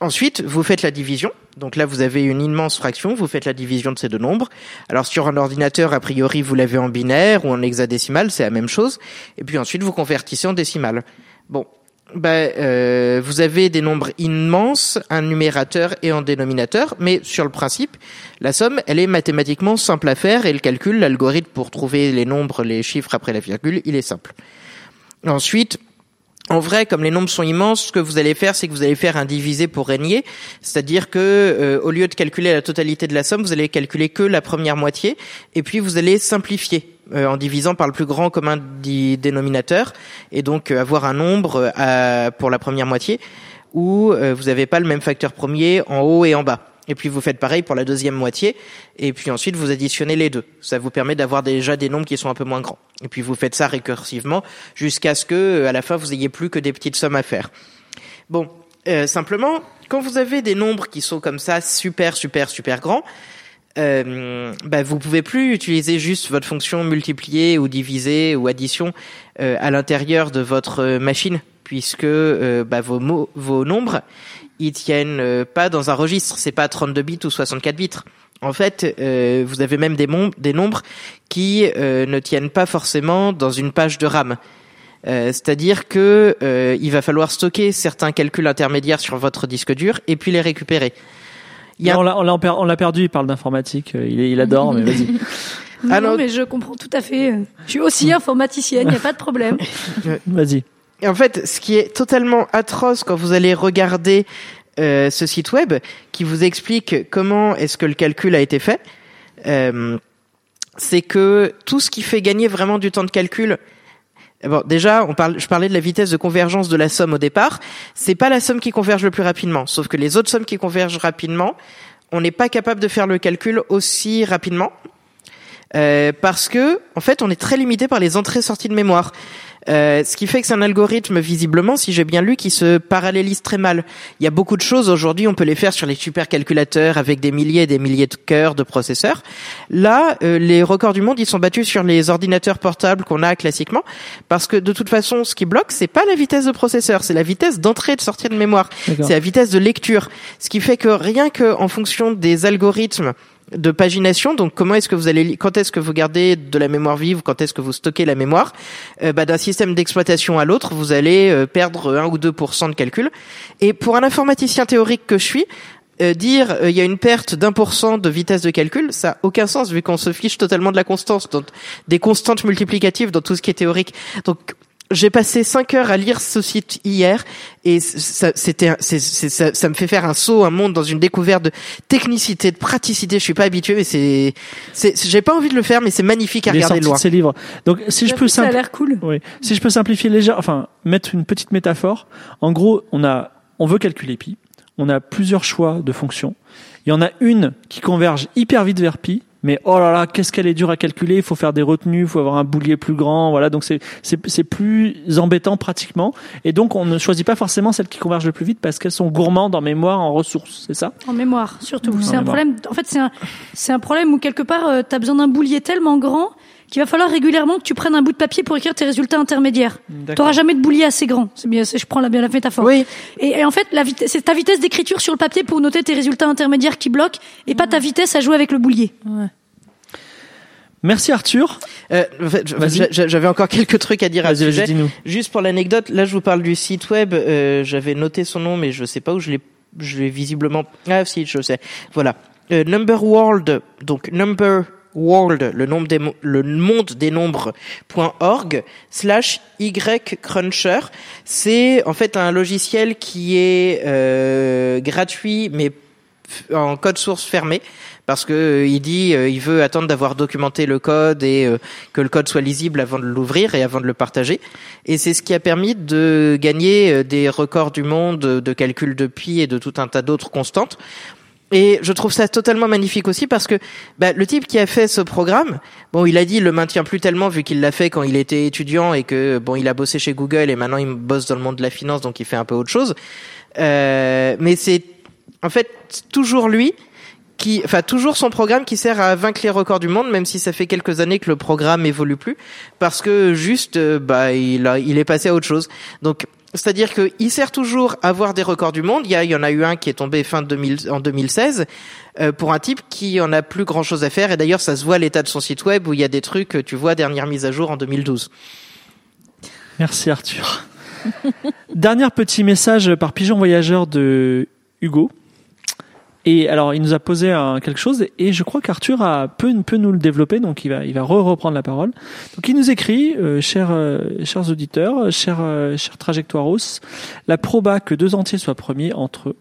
ensuite, vous faites la division. Donc là, vous avez une immense fraction, vous faites la division de ces deux nombres. Alors sur un ordinateur, a priori, vous l'avez en binaire ou en hexadécimal, c'est la même chose. Et puis ensuite, vous convertissez en décimal. Bon, ben, euh, vous avez des nombres immenses, un numérateur et un dénominateur, mais sur le principe, la somme, elle est mathématiquement simple à faire et le calcul, l'algorithme pour trouver les nombres, les chiffres après la virgule, il est simple. Ensuite, en vrai, comme les nombres sont immenses, ce que vous allez faire, c'est que vous allez faire un divisé pour régner, c'est-à-dire que euh, au lieu de calculer la totalité de la somme, vous allez calculer que la première moitié, et puis vous allez simplifier euh, en divisant par le plus grand commun dénominateur, et donc euh, avoir un nombre pour la première moitié où vous n'avez pas le même facteur premier en haut et en bas. Et puis vous faites pareil pour la deuxième moitié, et puis ensuite vous additionnez les deux. Ça vous permet d'avoir déjà des nombres qui sont un peu moins grands. Et puis vous faites ça récursivement jusqu'à ce que euh, à la fin vous ayez plus que des petites sommes à faire. Bon, euh, simplement, quand vous avez des nombres qui sont comme ça super super super grands, euh, bah, vous pouvez plus utiliser juste votre fonction multiplier ou diviser ou addition euh, à l'intérieur de votre euh, machine, puisque euh, bah, vos mots, vos nombres, ils tiennent euh, pas dans un registre. C'est pas 32 bits ou 64 bits. En fait, euh, vous avez même des, nombres qui euh, ne tiennent pas forcément dans une page de RAM. Euh, C'est-à-dire que euh, il va falloir stocker certains calculs intermédiaires sur votre disque dur et puis les récupérer. Il y a On l'a on l'a per- on l'a perdu, il parle d'informatique, euh, il, est- il adore, mais vas-y. Non, Ah non. non, mais je comprends tout à fait. Je suis aussi informaticienne, il n'y a pas de problème. Vas-y. En fait, ce qui est totalement atroce quand vous allez regarder euh, ce site web, qui vous explique comment est-ce que le calcul a été fait, euh, c'est que tout ce qui fait gagner vraiment du temps de calcul. Bon, déjà, je parlais de la vitesse de convergence de la somme au départ. C'est pas la somme qui converge le plus rapidement, sauf que les autres sommes qui convergent rapidement, on n'est pas capable de faire le calcul aussi rapidement. Euh, parce que en fait on est très limité par les entrées-sorties de mémoire. Euh, ce qui fait que c'est un algorithme visiblement, si j'ai bien lu, qui se parallélise très mal. Il y a beaucoup de choses aujourd'hui, on peut les faire sur les supercalculateurs avec des milliers et des milliers de cœurs de processeurs. Là, euh, les records du monde, ils sont battus sur les ordinateurs portables qu'on a classiquement, parce que de toute façon, ce qui bloque, c'est pas la vitesse de processeur, c'est la vitesse d'entrée et de sortie de mémoire. C'est la vitesse de lecture. Ce qui fait que rien que en fonction des algorithmes de pagination, donc comment est-ce que vous allez, quand est-ce que vous gardez de la mémoire vive, quand est-ce que vous stockez la mémoire, euh, bah, d'un système d'exploitation à l'autre, vous allez euh, perdre 1 ou 2% de calcul. Et pour un informaticien théorique que je suis, euh, dire euh, il y a une perte d'un pour cent de vitesse de calcul, ça a aucun sens vu qu'on se fiche totalement de la constance, donc des constantes multiplicatives dans tout ce qui est théorique. Donc j'ai passé cinq heures à lire ce site hier et ça, c'était, un- c'est- c'est- ça, ça me fait faire un saut, un monde dans une découverte de technicité, de praticité. Je suis pas habitué, mais c'est, c'est, j'ai pas envie de le faire, mais c'est magnifique à Il est regarder loin. de ses livres. Donc, si je peux Ça a simplifier. l'air cool. Oui. Si je peux simplifier légère, enfin mettre une petite métaphore. En gros, on a, on veut calculer pi. On a plusieurs choix de fonctions. Il y en a une qui converge hyper vite vers pi mais oh là là, qu'est-ce qu'elle est dure à calculer. Il faut faire des retenues, il faut avoir un boulier plus grand. Voilà, donc c'est c'est c'est plus embêtant pratiquement. Et donc on ne choisit pas forcément celles qui convergent le plus vite parce qu'elles sont gourmandes en mémoire, en ressources. C'est ça? En mémoire, surtout. C'est un mémoire. problème. En fait, c'est un, c'est un problème où quelque part, euh, t'as besoin d'un boulier tellement grand qu'il va falloir régulièrement que tu prennes un bout de papier pour écrire tes résultats intermédiaires. T'auras jamais de boulier assez grand. C'est bien, c'est- je prends la bien la métaphore. Oui. Et, et en fait, la vitesse, c'est ta vitesse d'écriture sur le papier pour noter tes résultats intermédiaires qui bloquent, et pas ta vitesse à jouer avec le boulier. Merci Arthur. Euh, j'avais encore quelques trucs à dire à ce sujet. Juste pour l'anecdote, là je vous parle du site web. euh, J'avais noté son nom, mais je sais pas où je l'ai. Je l'ai visiblement. Ah si, je sais. Voilà. Euh, number World. Donc Number World, le monde des nombres.org slash y cruncher. C'est en fait un logiciel qui est euh, gratuit, mais en code source fermé parce que euh, dit euh, il veut attendre d'avoir documenté le code et que le code soit lisible avant de l'ouvrir et avant de le partager et c'est ce qui a permis de gagner des records du monde de calcul de pi et de tout un tas d'autres constantes et je trouve ça totalement magnifique aussi parce que bah, le type qui a fait ce programme, bon, il a dit il le maintient plus tellement vu qu'il l'a fait quand il était étudiant et que bon, il a bossé chez Google et maintenant il bosse dans le monde de la finance donc il fait un peu autre chose. Euh, mais c'est en fait toujours lui qui, enfin toujours son programme qui sert à vaincre les records du monde, même si ça fait quelques années que le programme évolue plus, parce que juste, euh, bah, il a, il est passé à autre chose. Donc, c'est-à-dire que il sert toujours à avoir des records du monde. Il y, a, y en a eu un qui est tombé fin 2000, en 2016 euh, pour un type qui en a plus grand chose à faire. Et d'ailleurs, ça se voit l'état de son site web où il y a des trucs, tu vois, dernière mise à jour en 2012. Merci Arthur. Dernier petit message par pigeon voyageur de Hugo. Et alors, il nous a posé un, quelque chose et je crois qu'Arthur a, peut, peut nous le développer, donc il va, il va re-reprendre la parole. Donc, il nous écrit, euh, chers, euh, chers auditeurs, chers, euh, chers trajectoiros, la proba que deux entiers soient premiers entre eux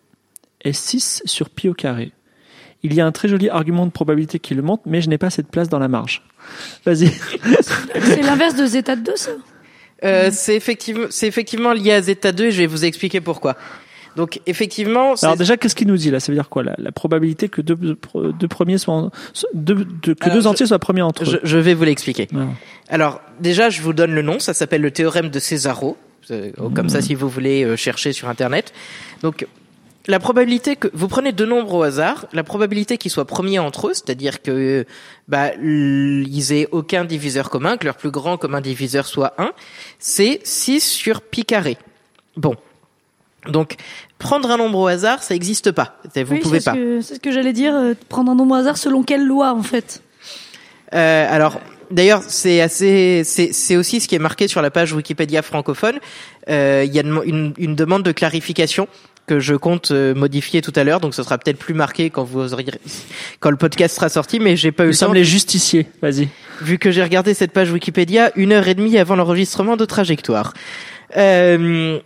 est 6 sur pi au carré. Il y a un très joli argument de probabilité qui le montre, mais je n'ai pas cette place dans la marge. Vas-y. C'est l'inverse de zeta de 2, ça? Euh, C'est effectivement, c'est effectivement lié à Zeta 2 et je vais vous expliquer pourquoi. Donc, effectivement, Alors déjà, qu'est-ce qu'il nous dit là? Ça veut dire quoi la, la probabilité que deux, deux premiers soient, en- deux, deux- que Alors, deux je- entiers soient premiers entre eux? je vais vous l'expliquer. Ah. Alors, déjà, je vous donne le nom. Ça s'appelle le théorème de Césaro. Euh, Comme Mmh. ça, si vous voulez euh, chercher sur Internet. Donc, la probabilité que vous prenez deux nombres au hasard, la probabilité qu'ils soient premiers entre eux, c'est-à-dire que bah ils aient aucun diviseur commun, que leur plus grand commun diviseur soit 1, c'est 6 sur pi carré. Bon. Donc, prendre un nombre au hasard, ça n'existe pas. Vous Oui, pouvez c'est ce pas. que- C'est ce que j'allais dire, euh, prendre un nombre au hasard selon quelle loi, en fait. Euh, alors, d'ailleurs, c'est assez, c'est, c'est aussi ce qui est marqué sur la page Wikipédia francophone. Euh, Il y a une, une- demande de clarification que je compte euh, modifier tout à l'heure, donc ce sera peut-être plus marqué quand vous auriez, quand le podcast sera sorti, mais j'ai pas eu Nous le temps. sommes les justiciers. Vas-y. Vu que j'ai regardé cette page Wikipédia une heure et demie avant l'enregistrement de Trajectoire. Euh,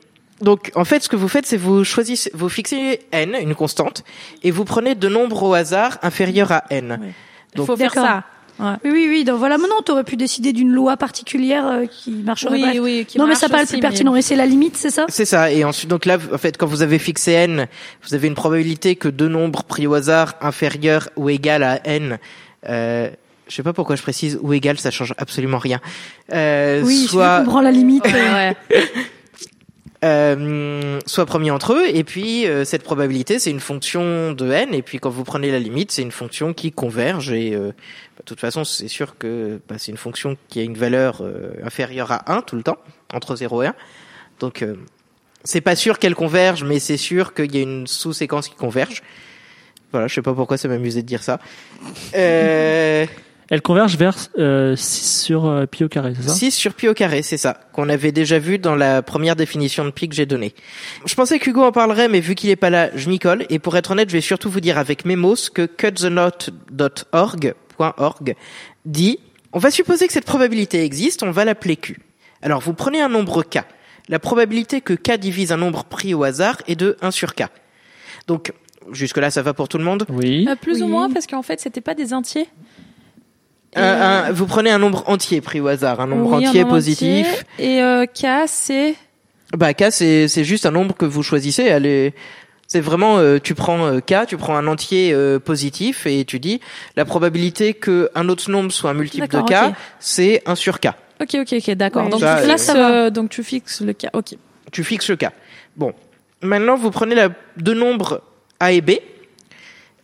donc, en fait, ce que vous faites, c'est vous choisissez, vous fixez n, une constante, et vous prenez deux nombres au hasard inférieurs à n. Il Donc- faut faire ça. Ouais. Oui, oui, oui. Donc voilà, maintenant, t'aurais pu décider d'une loi particulière euh, qui marcherait. Oui, bref. oui, qui non, mais ça paraît plus mais- pertinent. Et c'est la limite, c'est ça? C'est ça. Et ensuite, donc là, en fait, quand vous avez fixé n, vous avez une probabilité que deux nombres pris au hasard inférieurs ou égal à n, euh, je sais pas pourquoi je précise ou égal, ça change absolument rien. Euh, Oui, je soit comprends la limite. euh, Ouais. euh, soit premier entre eux. Et puis euh, cette probabilité, c'est une fonction de n. Et puis quand vous prenez la limite, c'est une fonction qui converge. Et euh, bah, de toute façon, c'est sûr que bah, c'est une fonction qui a une valeur euh, inférieure à 1 tout le temps, entre 0 et 1. Donc euh, c'est pas sûr qu'elle converge, mais c'est sûr qu'il y a une sous-séquence qui converge. Voilà, je sais pas pourquoi ça m'amusait de dire ça. Euh, Elle converge vers euh, 6 sur euh, pi au carré, c'est ça? 6 sur pi au carré, c'est ça, qu'on avait déjà vu dans la première définition de pi que j'ai donnée. Je pensais qu'Hugo en parlerait, mais vu qu'il est pas là, je m'y colle. Et pour être honnête, je vais surtout vous dire avec Memos que cutthenot.org .org, dit on va supposer que cette probabilité existe, on va l'appeler Q. Alors vous prenez un nombre K. La probabilité que K divise un nombre pris au hasard est de 1 sur K. Donc jusque-là, ça va pour tout le monde? Oui. Euh, plus Oui. ou moins parce qu'en fait c'était pas des entiers. Et- Un- un- Vous prenez un nombre entier pris au hasard, un nombre Oui, un entier nombre positif. entier. Et euh, K c'est Bah K c'est c'est juste un nombre que vous choisissez. Elle est C'est vraiment, euh, tu prends euh, K, tu prends un entier euh, positif et tu dis la probabilité que un autre nombre soit un multiple de K, c'est 1 sur K. Ok, ok, ok, d'accord. Ouais, donc, ça, tu euh, fixes, ça va. euh, donc tu fixes le cas. Ok. Tu fixes le K. Bon, maintenant vous prenez la, deux nombres A et B.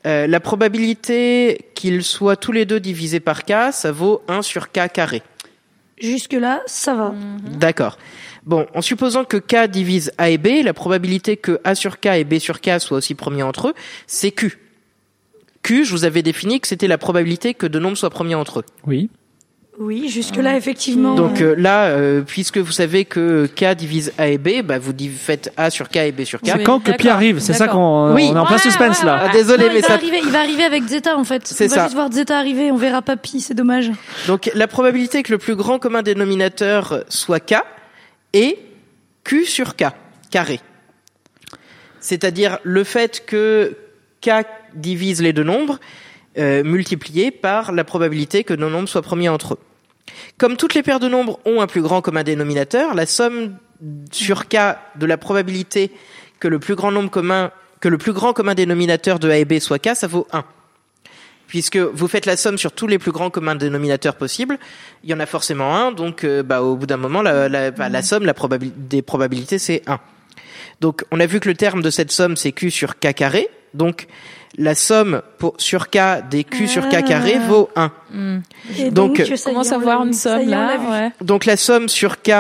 Euh, la probabilité qu'ils soient tous les deux divisés par K, ça vaut 1 sur K carré. Jusque-là, ça va. D'accord. Bon, en supposant que K divise A et B, la probabilité que A sur K et B sur K soient aussi premiers entre eux, c'est Q. Q, je vous avais défini que c'était la probabilité que deux nombres soient premiers entre eux. Oui. Oui, jusque-là, effectivement. Donc euh, là, euh, puisque vous savez que K divise A et B, bah, vous faites A sur K et B sur K. C'est quand que Pi arrive C'est ça qu'on Oui. on est en plein Ouais, suspense ouais, là. Ah, désolé, Non, il mais va ça. arriver, il va arriver avec Zeta en fait. C'est On va ça. juste voir Zeta arriver, on verra pas Pi, c'est dommage. Donc la probabilité que le plus grand commun dénominateur soit K est Q sur K carré. C'est-à-dire le fait que K divise les deux nombres euh, multiplié par la probabilité que nos nombres soient premiers entre eux. Comme toutes les paires de nombres ont un plus grand commun dénominateur, la somme sur K de la probabilité que le plus grand nombre commun que le plus grand commun dénominateur de A et B soit K, ça vaut 1. Puisque vous faites la somme sur tous les plus grands communs dénominateurs possibles, il y en a forcément un, donc euh, bah, au bout d'un moment, la, bah, somme des probabilités, c'est 1. Donc on a vu que le terme de cette somme, c'est Q sur K carré, donc la somme pour, sur K des Q sur K carré Ah. vaut 1. Et Donc, euh, Commence à l'a voir une somme là. Ouais. Donc la somme sur K,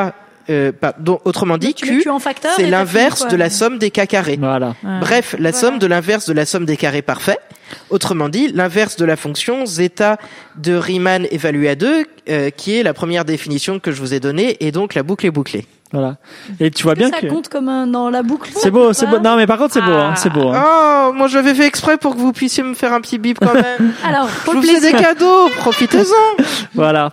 euh, pas- donc, autrement dit, Q, c'est l'inverse de la somme des K carrés. Voilà. Ouais. Bref, la somme de l'inverse de la somme des carrés parfaits. Autrement dit, l'inverse de la fonction zeta de Riemann évalué à 2, euh, qui est la première définition que je vous ai donnée, et donc la boucle est bouclée. Voilà. Et tu vois bien que ça que compte comme un dans la boucle. c'est beau, c'est beau. Non, mais par contre, c'est beau, hein, c'est beau. hein. Oh, moi j'avais fait exprès pour que vous puissiez me faire un petit bip quand même. Alors, je vous fais des cadeaux, profitez-en. Voilà.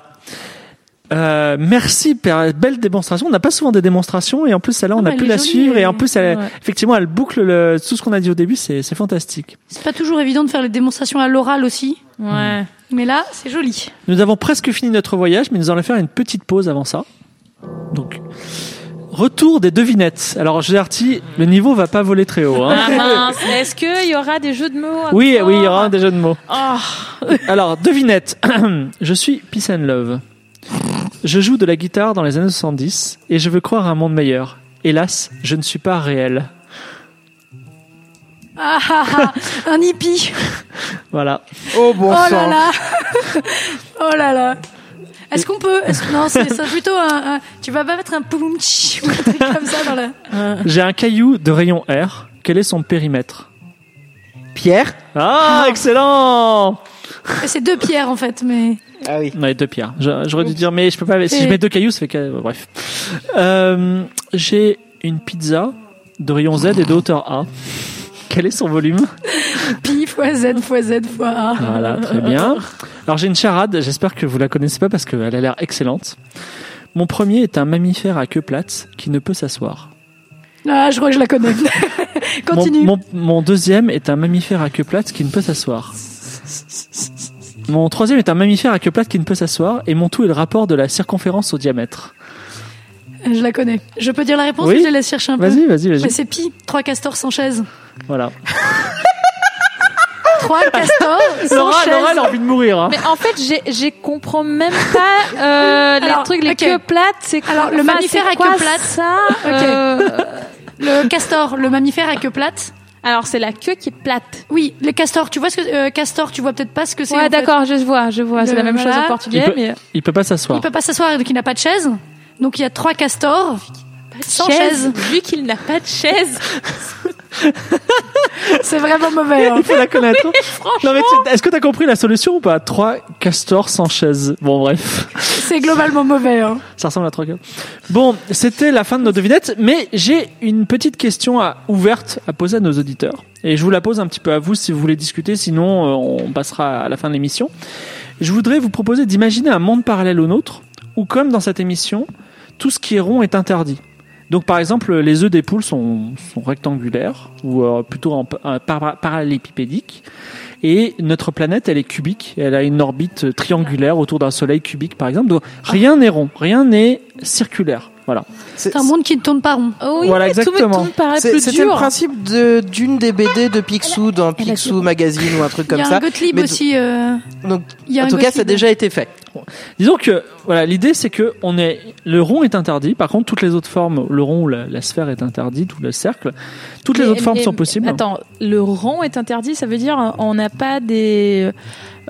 Euh, merci, Père. Belle démonstration. On n'a pas souvent des démonstrations et en plus celle-là, on Ah, a elle pu la jolie, suivre et en plus, elle, Ouais. effectivement, elle boucle le, tout ce qu'on a dit au début. C'est, c'est fantastique. C'est pas toujours évident de faire les démonstrations à l'oral aussi, Ouais. mais là, c'est joli. Nous avons presque fini notre voyage, mais nous allons faire une petite pause avant ça. Donc, retour des devinettes. Alors, Gerti, le niveau va pas voler très haut. Hein. Ah mince. Est-ce qu'il y aura des jeux de mots Oui, oui, il y aura des jeux de mots. Oh. Alors, devinette. je suis Peace and Love. Je joue de la guitare dans les années 70 et je veux croire à un monde meilleur. Hélas, je ne suis pas réel. Ah ah ah, un hippie. Voilà. Oh bon Oh là là. oh là là. Est-ce qu'on peut Non, c'est plutôt un, un- Tu vas pas mettre un poum tch ou un truc comme ça dans la. J'ai un caillou de rayon R. Quel est son périmètre? Pierre? Ah, excellent C'est deux pierres en fait, mais. Ah oui. Ouais, deux pierres. J'aurais dû dire, mais je peux pas. Si je mets deux cailloux, ça fait que. Bref. Euh, J'ai une pizza de rayon Z et de hauteur A. Quel est son volume Pi fois Z fois Z fois A. Voilà, très bien. Alors j'ai une charade, j'espère que vous la connaissez pas parce qu'elle a l'air excellente. Mon premier est un mammifère à queue plate qui ne peut s'asseoir. Ah, je crois que je la connais. Mon, Continue. mon- mon deuxième est un mammifère à queue plate qui ne peut s'asseoir. Mon troisième est un mammifère à queue plate qui ne peut s'asseoir. Et mon tout est le rapport de la circonférence au diamètre. Je la connais. Je peux dire la réponse Oui. ou je la laisse chercher un peu Vas-y, vas-y, Mais vas-y. c'est Pi, trois castors sans chaise. Voilà. Trois castors sans Laura, chaise. Laura, elle a envie de mourir. Hein. Mais en fait, j'ai, j'ai comprends même pas euh, les Alors, trucs, les queues plates. C'est quoi Alors, le Enfin, mammifère à quoi queue plate. Ça. Euh, Le castor, le mammifère à queue plate. alors, c'est la queue qui est plate. Oui, le castor. Tu vois ce que euh, castor Tu vois peut-être pas ce que c'est. Ouais, fait. d'accord, je vois, je vois. C'est la même chose en portugais, Il peut- mais Il peut pas s'asseoir. Il peut pas s'asseoir donc il n'a pas de chaise. Donc il y a trois castors sans chaise. Vu qu'il n'a pas de chaise. C'est vraiment mauvais. hein. Il faut la connaître. non mais tu- est-ce que t'as compris la solution ou pas? Trois castors sans chaise. Bon bref. C'est globalement mauvais. hein. Ça ressemble à trois gars. Bon, c'était la fin de nos devinettes, mais j'ai une petite question à- ouverte à poser à nos auditeurs. Et je vous la pose un petit peu à vous si vous voulez discuter, sinon euh, on passera à la fin de l'émission. Je voudrais vous proposer d'imaginer un monde parallèle au nôtre, où comme dans cette émission, tout ce qui est rond est interdit. Donc par exemple, les œufs des poules sont, sont rectangulaires, ou euh, plutôt en, pa- par- parallélépipédiques. Et notre planète, elle est cubique. Elle a une orbite triangulaire autour d'un soleil cubique, par exemple. Donc rien n'est rond, rien n'est circulaire. Voilà. C'est un monde qui ne tourne pas rond. Oh oui, Voilà, exactement. C'était le principe de d'une des BD de Picsou dans Picsou Magazine ou un truc Il comme y a ça. un Gottlieb Mais aussi. euh, Donc, Il y a en un tout cas, ça a déjà été fait. Disons que voilà, l'idée c'est que on est le rond est interdit. Par contre, toutes les autres formes, le rond ou la, la sphère est interdite ou le cercle, toutes les Mais- autres formes mais- sont possibles. Attends, le rond est interdit, ça veut dire on n'a pas des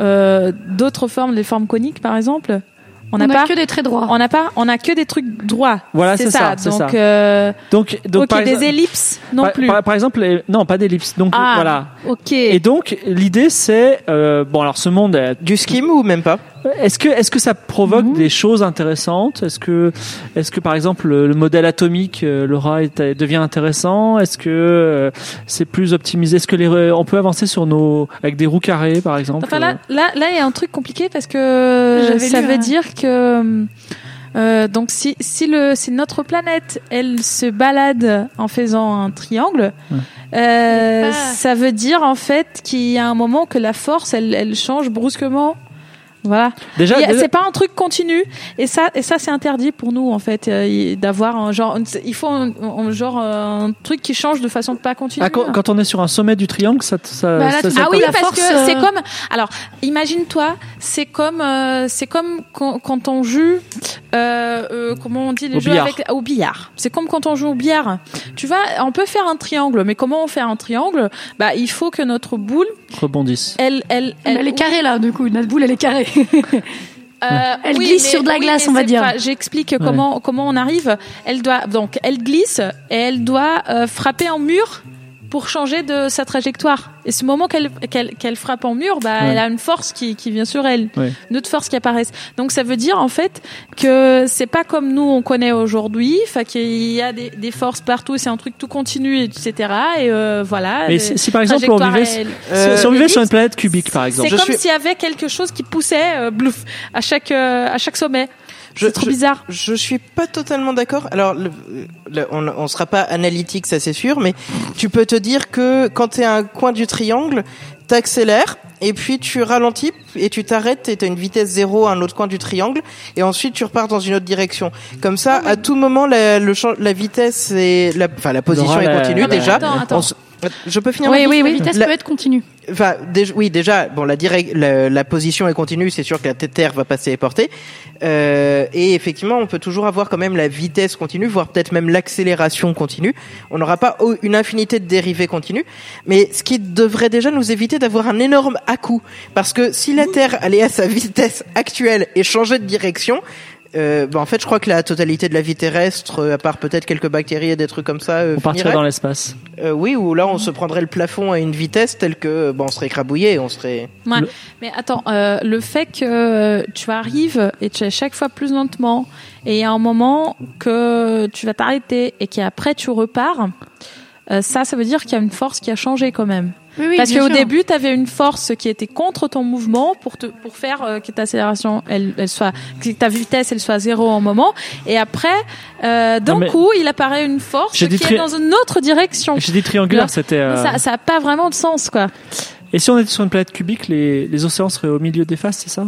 euh, d'autres formes, des formes coniques par exemple? On n'a que des traits droits. On n'a pas, on a que des trucs droits. Voilà, c'est ça, Donc, ça. euh, Donc, donc ok, par, des ellipses non par, plus. par- par exemple, les- non, pas d'ellipse. Donc ah, voilà. ok. Et donc l'idée c'est euh, bon alors ce monde est- Du skim ou même pas est-ce que est-ce que ça provoque Mhm. des choses intéressantes? Est-ce que est-ce que par exemple le, le modèle atomique euh, Laura est- devient intéressant? Est-ce que euh, c'est plus optimisé? Est-ce que les re- on peut avancer sur nos avec des roues carrées par exemple? Enfin là, là, là, il y a un truc compliqué parce que ça lu, veut hein. dire que euh, donc si si le si notre planète elle se balade en faisant un triangle, euh, Ah. ça veut dire en fait qu'il y a un moment que la force elle elle change brusquement. Voilà. Déjà, C'est pas un truc continu et ça et ça c'est interdit pour nous en fait euh, d'avoir un genre il faut un, un genre euh, un truc qui change de façon pas continue. ah, quand, quand on est sur un sommet du triangle, ça, ça, Bah là, ça- Ah oui, la parce force, que euh, c'est comme. Alors, imagine-toi, c'est comme, euh, c'est comme quand, quand on joue, euh, euh, comment on dit les Au jeux billard. avec au billard. C'est comme quand on joue au billard. Tu vois, on peut faire un triangle, mais comment on fait un triangle? Bah, il faut que notre boule, rebondisse. elle, elle, Elle, elle est carrée là, du coup. Notre boule, elle est carrée. Euh, Elle oui, glisse mais- sur de la oui, glace, on va dire. J'explique comment comment on arrive. Elle doit donc elle glisse et elle doit euh, frapper un mur pour changer de sa trajectoire. Et ce moment qu'elle qu'elle qu'elle frappe en mur, bah Ouais. elle a une force qui qui vient sur elle, Ouais. une autre force qui apparaît. Donc ça veut dire en fait que c'est pas comme nous on connaît aujourd'hui, qu'il y a des, des forces partout, c'est un truc tout continu etc. Et euh, voilà. Mais les si, si par exemple on vivait, Euh, si on vivait sur une planète cubique par exemple, c'est comme suis- s'il y avait quelque chose qui poussait euh, blouf à chaque euh, à chaque sommet. Je- trop je- bizarre. Je suis pas totalement d'accord. Alors, le- le- on, on sera pas analytique, ça c'est sûr, mais tu peux te dire que quand tu es à un coin du triangle, t'accélères et puis tu ralentis et tu t'arrêtes et t'as une vitesse zéro à un autre coin du triangle et ensuite tu repars dans une autre direction. Comme ça, à tout moment, la, le la vitesse et la, enfin la position est continue déjà. attends, attends. On je peux finir Oui, ma oui, La oui. vitesse La- peut être continue. Enfin, oui, déjà, bon, la, direct, la, la position est continue, c'est sûr que la terre va passer et porter. Euh, et effectivement, on peut toujours avoir quand même la vitesse continue, voire peut-être même l'accélération continue. On n'aura pas une infinité de dérivés continues, mais ce qui devrait déjà nous éviter d'avoir un énorme à-coup. Parce que si la Terre allait à sa vitesse actuelle et changeait de direction, euh, bah, en fait, je crois que la totalité de la vie terrestre, euh, à part peut-être quelques bactéries et des trucs comme ça, euh, on partirait dans l'espace. Euh, oui, ou là, on se prendrait le plafond à une vitesse telle que, bon, on serait écrabouillé, on serait. Ouais. Le- Mais attends, euh, le fait que tu arrives et tu es chaque fois plus lentement et il y a un moment que tu vas t'arrêter et qu'après tu repars, euh, ça, ça veut dire qu'il y a une force qui a changé quand même. Oui, oui, Parce qu'au début, tu avais une force qui était contre ton mouvement pour te pour faire euh, que ta accélération elle, elle soit que ta vitesse elle soit zéro en moment et après euh, d'un coup, il apparaît une force qui est dans une autre direction. J'ai dit triangulaire, c'était. euh, Ça ça a pas vraiment de sens quoi. Et si on était sur une planète cubique, les, les océans seraient au milieu des faces, c'est ça?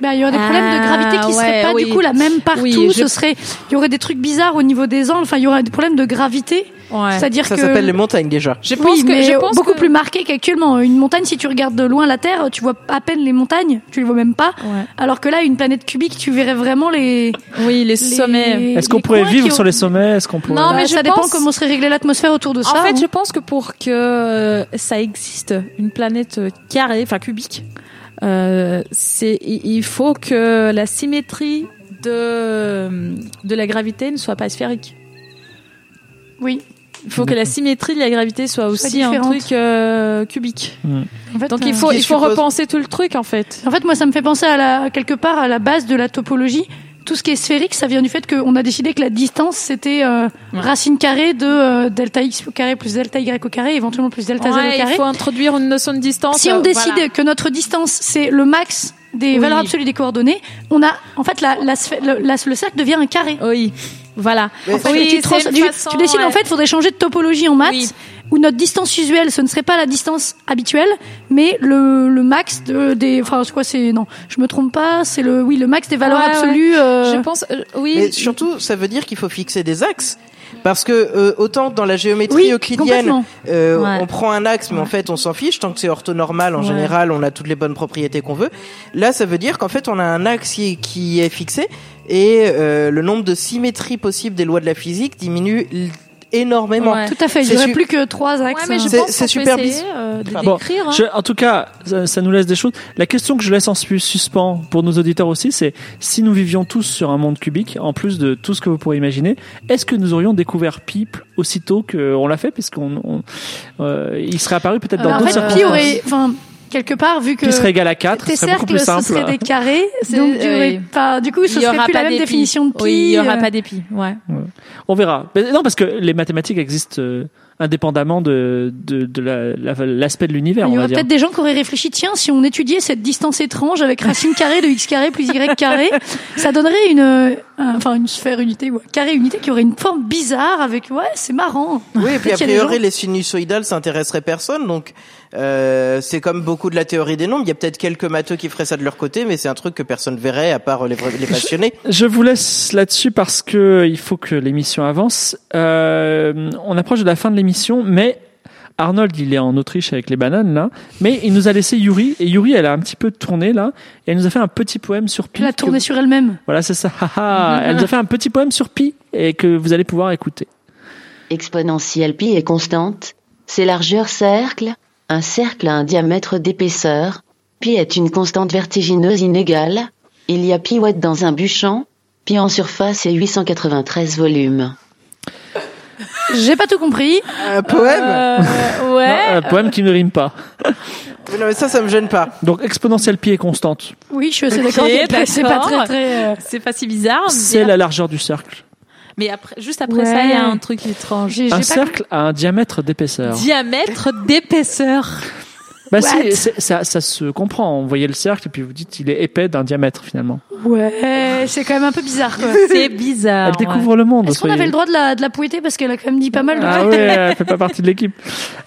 Bah, il y aurait des Ah, problèmes de gravité qui seraient ouais, pas oui. du coup la même partout. Oui, je- Ce serait, il y aurait des trucs bizarres au niveau des angles. Enfin, il y aurait des problèmes de gravité. Ouais. C'est-à-dire Ça que s'appelle les montagnes déjà. Je pense oui, que mais je pense beaucoup que- plus marqué qu'actuellement. Une montagne, si tu regardes de loin la Terre, tu vois à peine les montagnes, tu les vois même pas. Ouais. Alors que là, une planète cubique, tu verrais vraiment les. Oui, les, les- sommets. Est-ce qu'on pourrait vivre sur les sommets? Est-ce qu'on pourrait Non, Bah, mais je ça dépend comment serait réglée l'atmosphère autour de ça. En fait, hein. je pense que pour que euh, ça existe, une planète carrée, enfin cubique, euh, c'est il il faut que la symétrie de de la gravité ne soit pas sphérique. Oui. Il faut que la symétrie de la gravité soit aussi un truc euh, cubique. En fait, Donc euh, il faut qui il faut suppose- repenser tout le truc en fait. En fait, moi, ça me fait penser à la, quelque part à la base de la topologie. Tout ce qui est sphérique, ça vient du fait qu'on a décidé que la distance, c'était euh, Ouais. racine carrée de euh, delta x au carré plus delta y au carré, éventuellement plus delta z au carré. il faut introduire une notion de distance. Si on euh, décide voilà. que notre distance, c'est le max des Oui. valeurs absolues des coordonnées, on a, en fait, la, la, sphère- le, la- le cercle devient un carré. Oui. Voilà. Mais Enfin, Oui, tu, trans- tu- façon, tu décides en ouais. fait, il faudrait changer de topologie en maths, Oui. où notre distance usuelle, ce ne serait pas la distance habituelle, mais le, le max de, des, enfin, c'est quoi, c'est, non, je me trompe pas, c'est le, oui, le max des valeurs Ouais, ouais. absolues, euh, Je pense, euh, oui. Mais surtout, ça veut dire qu'il faut fixer des axes. Parce que euh, autant dans la géométrie Oui, euclidienne, euh, Ouais. on prend un axe, mais en fait on s'en fiche tant que c'est orthonormal. En Ouais. général, on a toutes les bonnes propriétés qu'on veut. Là, ça veut dire qu'en fait on a un axe qui est, qui est fixé et euh, le nombre de symétries possibles des lois de la physique diminue énormément. Ouais. tout à fait, il n'y aurait su- plus que trois axes. Ouais, mais je hein. C'est- super bis- euh, bon, hein. En tout cas, ça, ça nous laisse des choses. La question que je laisse en sus- suspens pour nos auditeurs aussi, c'est si nous vivions tous sur un monde cubique, en plus de tout ce que vous pourrez imaginer, est-ce que nous aurions découvert pi aussitôt qu'on l'a fait, puisqu'on on- euh, il serait apparu peut-être dans Euh, en d'autres fait, pi circonstances. aurait, enfin, quelque part, vu que Pi serait égal à 4, tes ce cercles, plus ce simple. serait des carrés, donc tu oui. aurais pas, du coup, ce Il y serait aura plus la pas même définition de pi. Oui, il y aura euh, pas d'épi. Ouais. On verra. Mais non, parce que les mathématiques existent euh, indépendamment de, de, de la- la- l'aspect de l'univers, Il y dire. peut-être des gens qui auraient réfléchi, tiens, si on étudiait cette distance étrange avec racine carrée de x carré plus y carré, ça donnerait une, euh, enfin, une sphère unité, ou un carré unité qui aurait une forme bizarre avec, ouais, c'est marrant. Oui, et puis a priori, gens- les sinusoïdales s'intéresseraient personne, donc euh, c'est comme beaucoup de la théorie des nombres. Il y a peut-être quelques matheux qui feraient ça de leur côté, mais c'est un truc que personne verrait à part les, vrais- les passionnés. Je vous laisse là-dessus parce que il faut que l'émission avance. Euh, on approche de la fin de l'émission, mais Arnold, il est en Autriche avec les bananes là, mais il nous a laissé Yuri et Yuri, elle a un petit peu tourné là et elle nous a fait un petit poème sur pi. La que- tourner sur elle-même. Voilà, c'est ça. haha. elle nous a fait un petit poème sur pi et que vous allez pouvoir écouter. Exponentielle pi est constante. Ses largeurs cercle. Un cercle a un diamètre d'épaisseur. Pi est une constante vertigineuse inégale. Il y a pi watts dans un bûchon. Pi en surface et 893 volumes. J'ai pas tout compris. Un poème Euh, Non, ouais. un poème qui ne rime pas. Mais Non, mais ça, ça me gêne pas. Donc exponentielle pi est constante. Oui, je suis d'accord. que C'est pas très, très, euh, C'est pas si bizarre. C'est la largeur du cercle. Mais après, juste après Ouais. ça, il y a un truc étrange. j'ai, j'ai Un pas cercle a un diamètre d'épaisseur. Diamètre d'épaisseur. Bah What? si, c'est- ça, ça se comprend. Vous voyez le cercle et puis vous dites il est épais d'un diamètre finalement. Ouais, c'est quand même un peu bizarre, quoi. C'est bizarre. Elle découvre le monde. Est-ce qu'on avait le droit de la, de la pouetter parce qu'elle a quand même dit pas mal de Ah ouais, elle fait pas partie de l'équipe.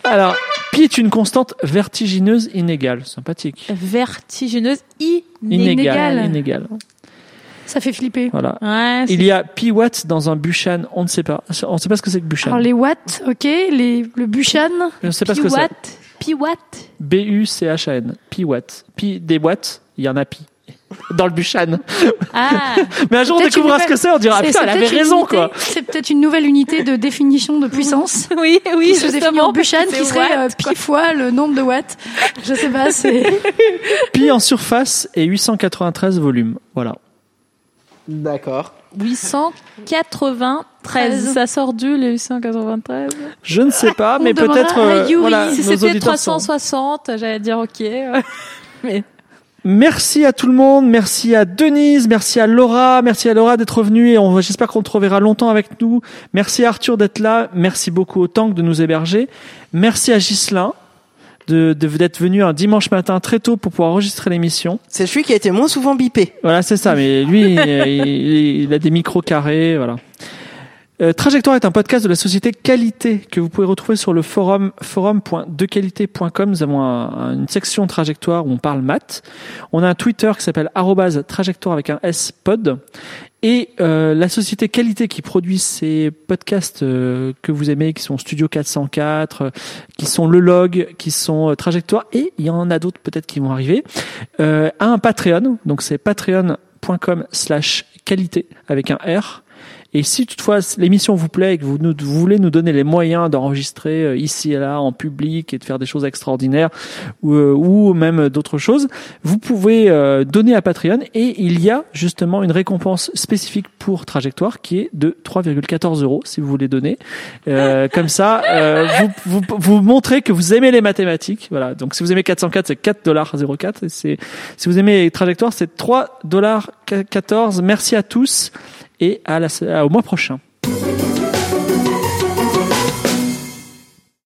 Alors, pi est une constante vertigineuse inégale. Sympathique. Vertigineuse Inégale. inégale. Inégale. Ça fait flipper. Voilà. Ouais, Il y a pi watts dans un Buchan. On ne sait pas. On ne sait pas ce que c'est que Buchan. Alors les watts, ok, les, le Buchan. On ne sait pas ce Pi que c'est. Pi watt. B-U-C-H-A-N. Pi watt. Pi des watts. Il y en a pi. Dans le Buchan. Ah. Mais un jour on découvrira ce que c'est, on dira, putain, elle avait raison, unité- quoi. C'est peut-être une nouvelle unité de définition de puissance. oui, oui, qui se définit en Buchan, c'est qui serait euh, pi fois le nombre de watts. Je sais pas, c'est. Pi en surface et 893 volumes. Voilà. D'accord. 893. Ça sort du, les 893. Je ne sais pas, mais peut-être, euh, voilà, si c'était auditeurs sont- 360, j'allais dire ok. Mais Merci à tout le monde, merci à Denise, merci à Laura, merci à Laura d'être venue et on va- j'espère qu'on te reverra longtemps avec nous. Merci à Arthur d'être là, merci beaucoup au Tank de nous héberger. Merci à Ghislain de de- d'être venu un dimanche matin très tôt pour pouvoir enregistrer l'émission. C'est celui qui a été moins souvent bipé. Voilà, c'est ça, mais lui il, il- il a des micros carrés, voilà. Euh, Trajectoire est un podcast de la société Qualité que vous pouvez retrouver sur le forum forum.dequalité.com. Nous avons un- un- une section Trajectoire où on parle maths. On a un Twitter qui s'appelle trajectoire avec un S pod. Et euh, la société Qualité qui produit ces podcasts euh, que vous aimez, qui sont Studio 404, euh, qui sont Le Log, qui sont euh, Trajectoire, et il y en a d'autres peut-être qui vont arriver, euh, a un Patreon. Donc c'est patreon.com slash qualité avec un R. Et si toutefois l'émission vous plaît et que vous, nous- vous voulez nous donner les moyens d'enregistrer euh, ici et là en public et de faire des choses extraordinaires ou, euh, ou même d'autres choses, vous pouvez euh, donner à Patreon et il y a justement une récompense spécifique pour Trajectoire qui est de 3,14 euros si vous voulez donner. Euh, comme ça, euh, vous, vous, vous montrez que vous aimez les mathématiques. Voilà. Donc si vous aimez 404, c'est 4 dollars 04. Et c'est si vous aimez Trajectoire, c'est 3 dollars 14. Merci à tous et au mois prochain.